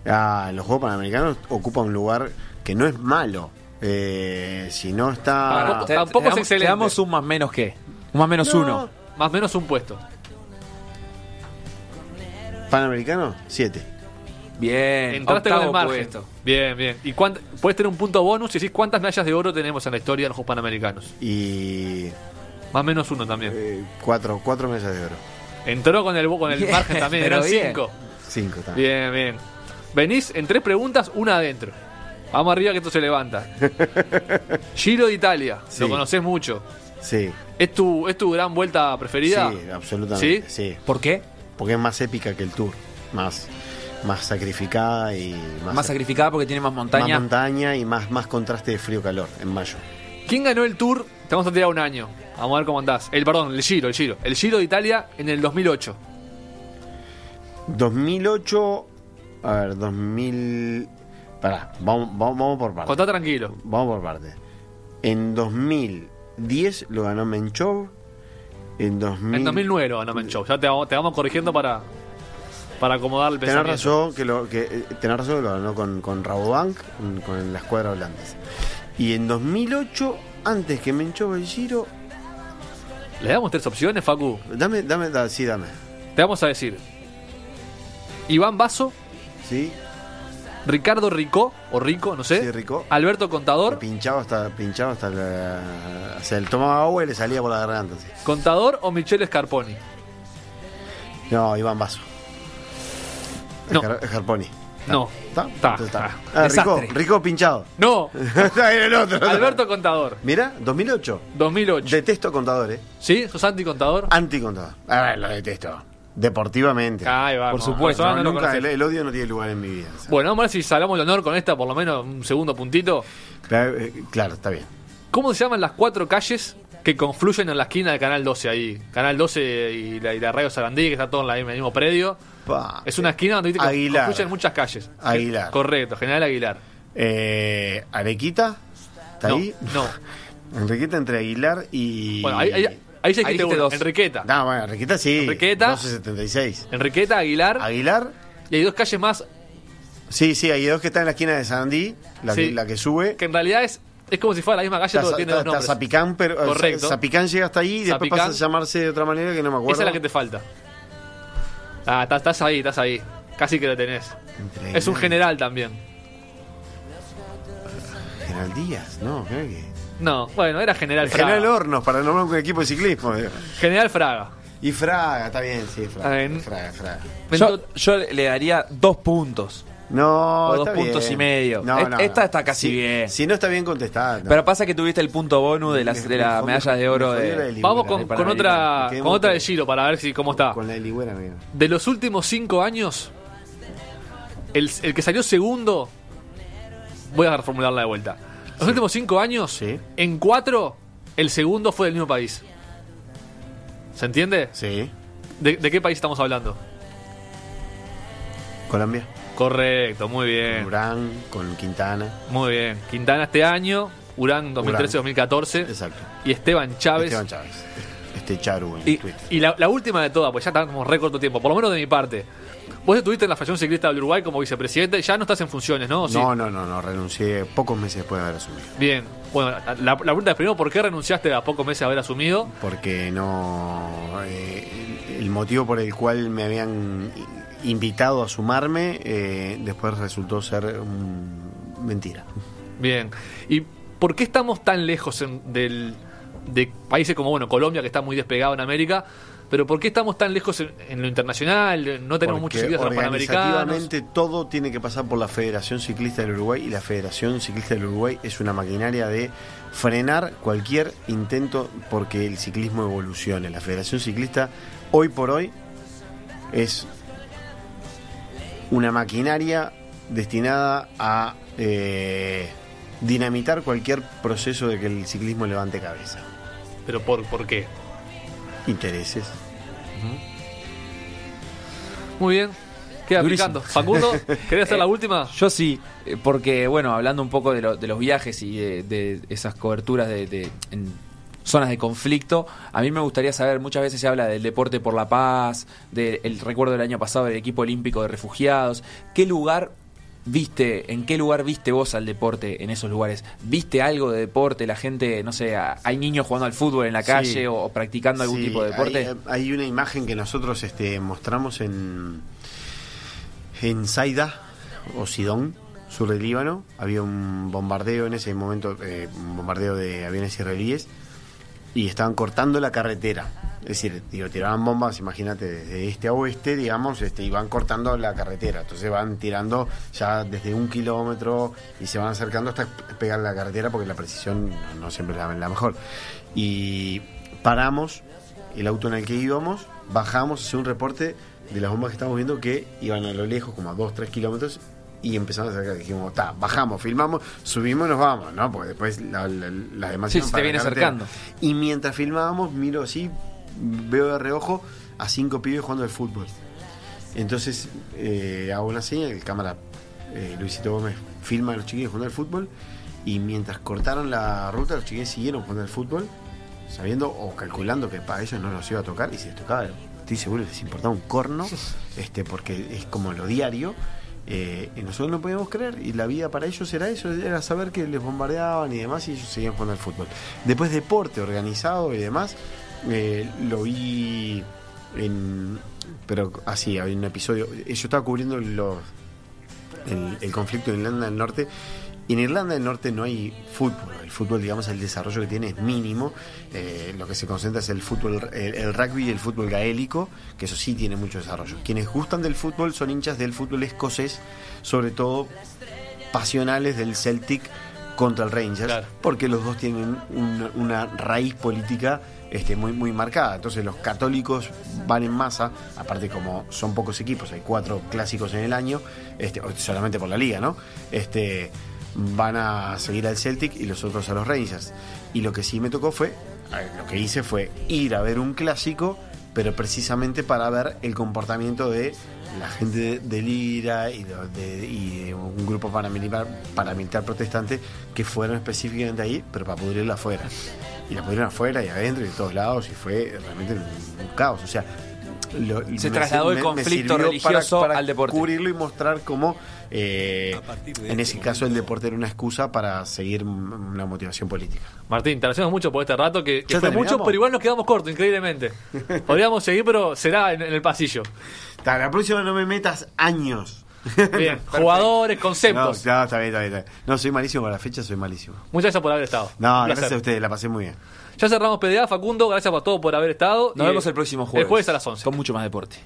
Ah, los Juegos Panamericanos ocupa un lugar que no es malo. Eh, si no está. Tampoco- Te- tampoco te es damos- excelente. Te damos un más menos que. Un más menos No. uno. Más o menos un puesto. Panamericano, 7. Bien. Entraste con el margen. puesto. Bien, bien. ¿Y puedes tener un punto bonus si decís cuántas medallas de oro tenemos en la historia de los Juegos Panamericanos? Y. Más o menos uno también. eh, cuatro, cuatro mesas de oro. Entró con el, con el Bien, margen también, eran bien. cinco. Cinco está. Bien, bien. Venís en tres preguntas, una adentro. Vamos arriba que esto se levanta. Giro de Italia, Sí. lo conocés mucho. Sí, ¿Es tu, ¿Es tu gran vuelta preferida? sí, absolutamente. ¿Sí? ¿Por qué? porque es más épica que el Tour. Más, más sacrificada y más, Más sacrificada porque tiene más montaña. más montaña y más, más contraste de frío-calor en mayo. ¿Quién ganó el Tour? Te vamos a tirar un año. Vamos a ver cómo andás. El, perdón, el Giro, el Giro. El Giro de Italia en el 2008. 2008. A ver, 2000. Pará, vamos, vamos, vamos por partes. Contá tranquilo. Vamos por partes. En 2010 lo ganó Menchov. En 2000. En 2009 lo ganó Menchov. Ya te vamos, te vamos corrigiendo para, para acomodar el Tenés pensamiento. razón que lo, que, eh, tenés razón que lo ganó con, con Rabobank, con, con la escuadra holandesa. Y en 2008, antes que Menchov el Giro. Le damos tres opciones, Facu. Dame, dame, da- sí, dame. Te vamos a decir. Iván Basso, Sí, Ricardo Ricó, o Rico, no sé. Sí, Ricó. Alberto Contador. pinchaba hasta, pinchaba hasta la, o sea, él tomaba agua y le salía por la garganta. sí. Contador o Michele Scarponi. No, Iván Vaso. No. Jarponi. No. ¿Está? Está. Entonces está. Ah, Rico, desastre. Rico pinchado. No. Está en el otro. Alberto Contador. Mira, 2008. 2008. Detesto contadores. ¿Sí? ¿Sos anti-contador? Anticontador. A ver, lo detesto. Deportivamente. Ahí va. Por supuesto, No, no lo nunca, conocés. el, el odio no tiene lugar en mi vida. Bueno, vamos a ver si salamos de honor con esta, por lo menos un segundo puntito. Pero, eh, claro, está bien. ¿Cómo se llaman las cuatro calles que confluyen en la esquina de Canal 12 ahí? Canal 12 y la, y la Radio Sarandí, que está todo en, la misma- en el mismo predio. Pa. Es una esquina donde. Aguilar. confluyen muchas calles. Aguilar. Correcto, General Aguilar. Eh, Arequita. ¿Está no, ahí? no. Enriqueta entre Aguilar y. Bueno, ahí, ahí, ahí ya Ahí dijiste dijiste uno. dos. Enriqueta. No, bueno, Enriqueta sí. Enriqueta. 1276. Enriqueta, Aguilar. Aguilar. Y hay dos calles más Sí, sí, hay dos que están en la esquina de Sandí, la, Sí. que, la que sube. que en realidad es, es como si fuera la misma calle, pero tiene dos nombres. está Zapicán, pero eh, Correcto. Zapicán llega hasta ahí y después Zapicán. pasa a llamarse de otra manera que no me acuerdo. Esa es la que te falta. Ah, estás, estás ahí, estás ahí. Casi que lo tenés. Entre Es un general también. General Díaz, no, creo que. No, bueno, era general Fraga. General Hornos, para nombrar un equipo de ciclismo. digo. General Fraga. Y Fraga, está bien, sí, Fraga. Fraga, Fraga. Yo, yo le daría dos puntos. No, O dos está puntos bien. y medio. No, Est- no, esta no. está casi Si- bien. Si no está bien contestada. no. Pero pasa que tuviste el punto bonus de las Me- de me la jodió- medalla de oro me la de. de Vamos con, de con Panamericano. otra, con otra de Giro para ver si cómo está. Con la de Ligüera, amigo. De los últimos cinco años, el, el que salió segundo. Voy a reformularla de vuelta. Los últimos cinco años, Sí. en cuatro, el segundo fue del mismo país. ¿Se entiende? Sí. ¿De, de qué país estamos hablando? Colombia. Correcto, muy bien. Urán, con Quintana. Muy bien. Quintana este año, Urán 2013-2014 Exacto. y Esteban Chávez. Esteban Chávez. Este Charu en Y- Twitter. Y la, la última de todas, pues ya estamos récord de tiempo, por lo menos de mi parte. Vos estuviste en la Federación Ciclista del Uruguay como vicepresidente, ya no estás en funciones, ¿no? No, no, no, no, renuncié pocos meses después de haber asumido. Bien, bueno, la, la pregunta es primero, ¿por qué renunciaste a pocos meses de haber asumido? Porque no. eh, el motivo por el cual me habían invitado a sumarme, eh, después resultó ser mm, mentira. Bien, ¿y por qué estamos tan lejos en- del, de países como, bueno, Colombia, que está muy despegado en América, pero por qué estamos tan lejos en, en lo internacional? No tenemos muchos Porque ciclistas panamericanos. organizativamente todo tiene que pasar por la Federación Ciclista del Uruguay y la Federación Ciclista del Uruguay es una maquinaria de frenar cualquier intento porque el ciclismo evolucione. La Federación Ciclista hoy por hoy es una maquinaria destinada a eh, dinamitar cualquier proceso de que el ciclismo levante cabeza. ¿Pero por, por qué? Intereses. Muy bien. Queda Durísimo. picando. Facundo, ¿querés hacer la última? Yo sí, eh, porque bueno, hablando un poco de, lo- de los viajes y de, de esas coberturas de, de- en zonas de conflicto, a mí me gustaría saber, muchas veces se habla del deporte por la paz, del recuerdo del año pasado del equipo olímpico de refugiados, ¿qué lugar viste, en qué lugar viste vos al deporte en esos lugares? ¿Viste algo de deporte? La gente, no sé, hay niños jugando al fútbol en la Sí. calle o, o practicando algún Sí, tipo de deporte? Hay, hay una imagen que nosotros este, mostramos en, en Saida o Sidón, sur del Líbano. Había un bombardeo en ese momento, eh, un bombardeo de aviones israelíes, y estaban cortando la carretera. Es decir, digo, tiraban bombas, imagínate, desde este a oeste, digamos, este, y van cortando la carretera. Entonces van tirando ya desde un kilómetro y se van acercando hasta pegar la carretera porque la precisión no, siempre es la, mejor. Y paramos el auto en el que íbamos, bajamos, hacer un reporte de las bombas que estábamos viendo que iban a lo lejos, como a 2, 3 kilómetros, y empezamos a acercar. Dijimos, está, bajamos, filmamos, subimos y nos vamos, ¿no? Porque después la, la, las demás Sí, se te la viene acercando. Y mientras filmábamos, miro así, veo de reojo a cinco pibes jugando al fútbol. Entonces eh, hago una señal, el cámara eh, Luisito Gómez filma a los chiquillos jugando al fútbol y mientras cortaron la ruta los chiquillos siguieron jugando al fútbol sabiendo o calculando que para ellos no los iba a tocar y si les tocaba estoy seguro que les importaba un corno este porque es como lo diario eh, y nosotros no podíamos creer y la vida para ellos era eso era saber que les bombardeaban y demás y ellos seguían jugando al fútbol después deporte organizado y demás eh, lo vi en pero así había un episodio yo estaba cubriendo los el, el conflicto en Irlanda del Norte. Y en Irlanda del Norte no hay fútbol. El fútbol, digamos, el desarrollo que tiene es mínimo. Eh, lo que se concentra es el fútbol, el, el rugby y el fútbol gaélico, que eso sí tiene mucho desarrollo. Quienes gustan del fútbol son hinchas del fútbol escocés, sobre todo pasionales del Celtic contra el Rangers, Claro. porque los dos tienen una, una raíz política este, muy, muy marcada. Entonces los católicos van en masa, aparte como son pocos equipos, hay cuatro clásicos en el año, este, solamente por la liga, ¿no? Este, van a seguir al Celtic y los otros a los Rangers. Y lo que sí me tocó fue, lo que hice fue ir a ver un clásico, pero precisamente para ver el comportamiento de la gente de- del IRA y de, de- y de un grupo paramilitar, paramilitar protestante que fueron específicamente ahí, pero para pudrirla afuera. Y la pudrieron afuera y adentro y de todos lados y fue realmente un, caos. O sea, lo- Se me- trasladó el me- conflicto religioso al deporte. Cubrirlo y mostrar cómo, eh, en ese caso, el deporte era una excusa para seguir una motivación política. Martín, te agradecemos mucho por este rato, que, que ¿Ya fue terminamos? mucho, pero igual nos quedamos cortos, increíblemente. Podríamos seguir, pero será en, en el pasillo. Ta, la próxima no me metas años. Bien, jugadores, No, conceptos. no, está bien, está bien, está bien. No, soy malísimo para la fecha, soy malísimo. Muchas gracias por haber estado. No, Un placer. gracias a ustedes, la pasé muy bien. Ya cerramos PDA, Facundo, gracias por todo por haber estado. Nos Y, vemos el próximo jueves. El jueves a las 11. Con mucho más deporte.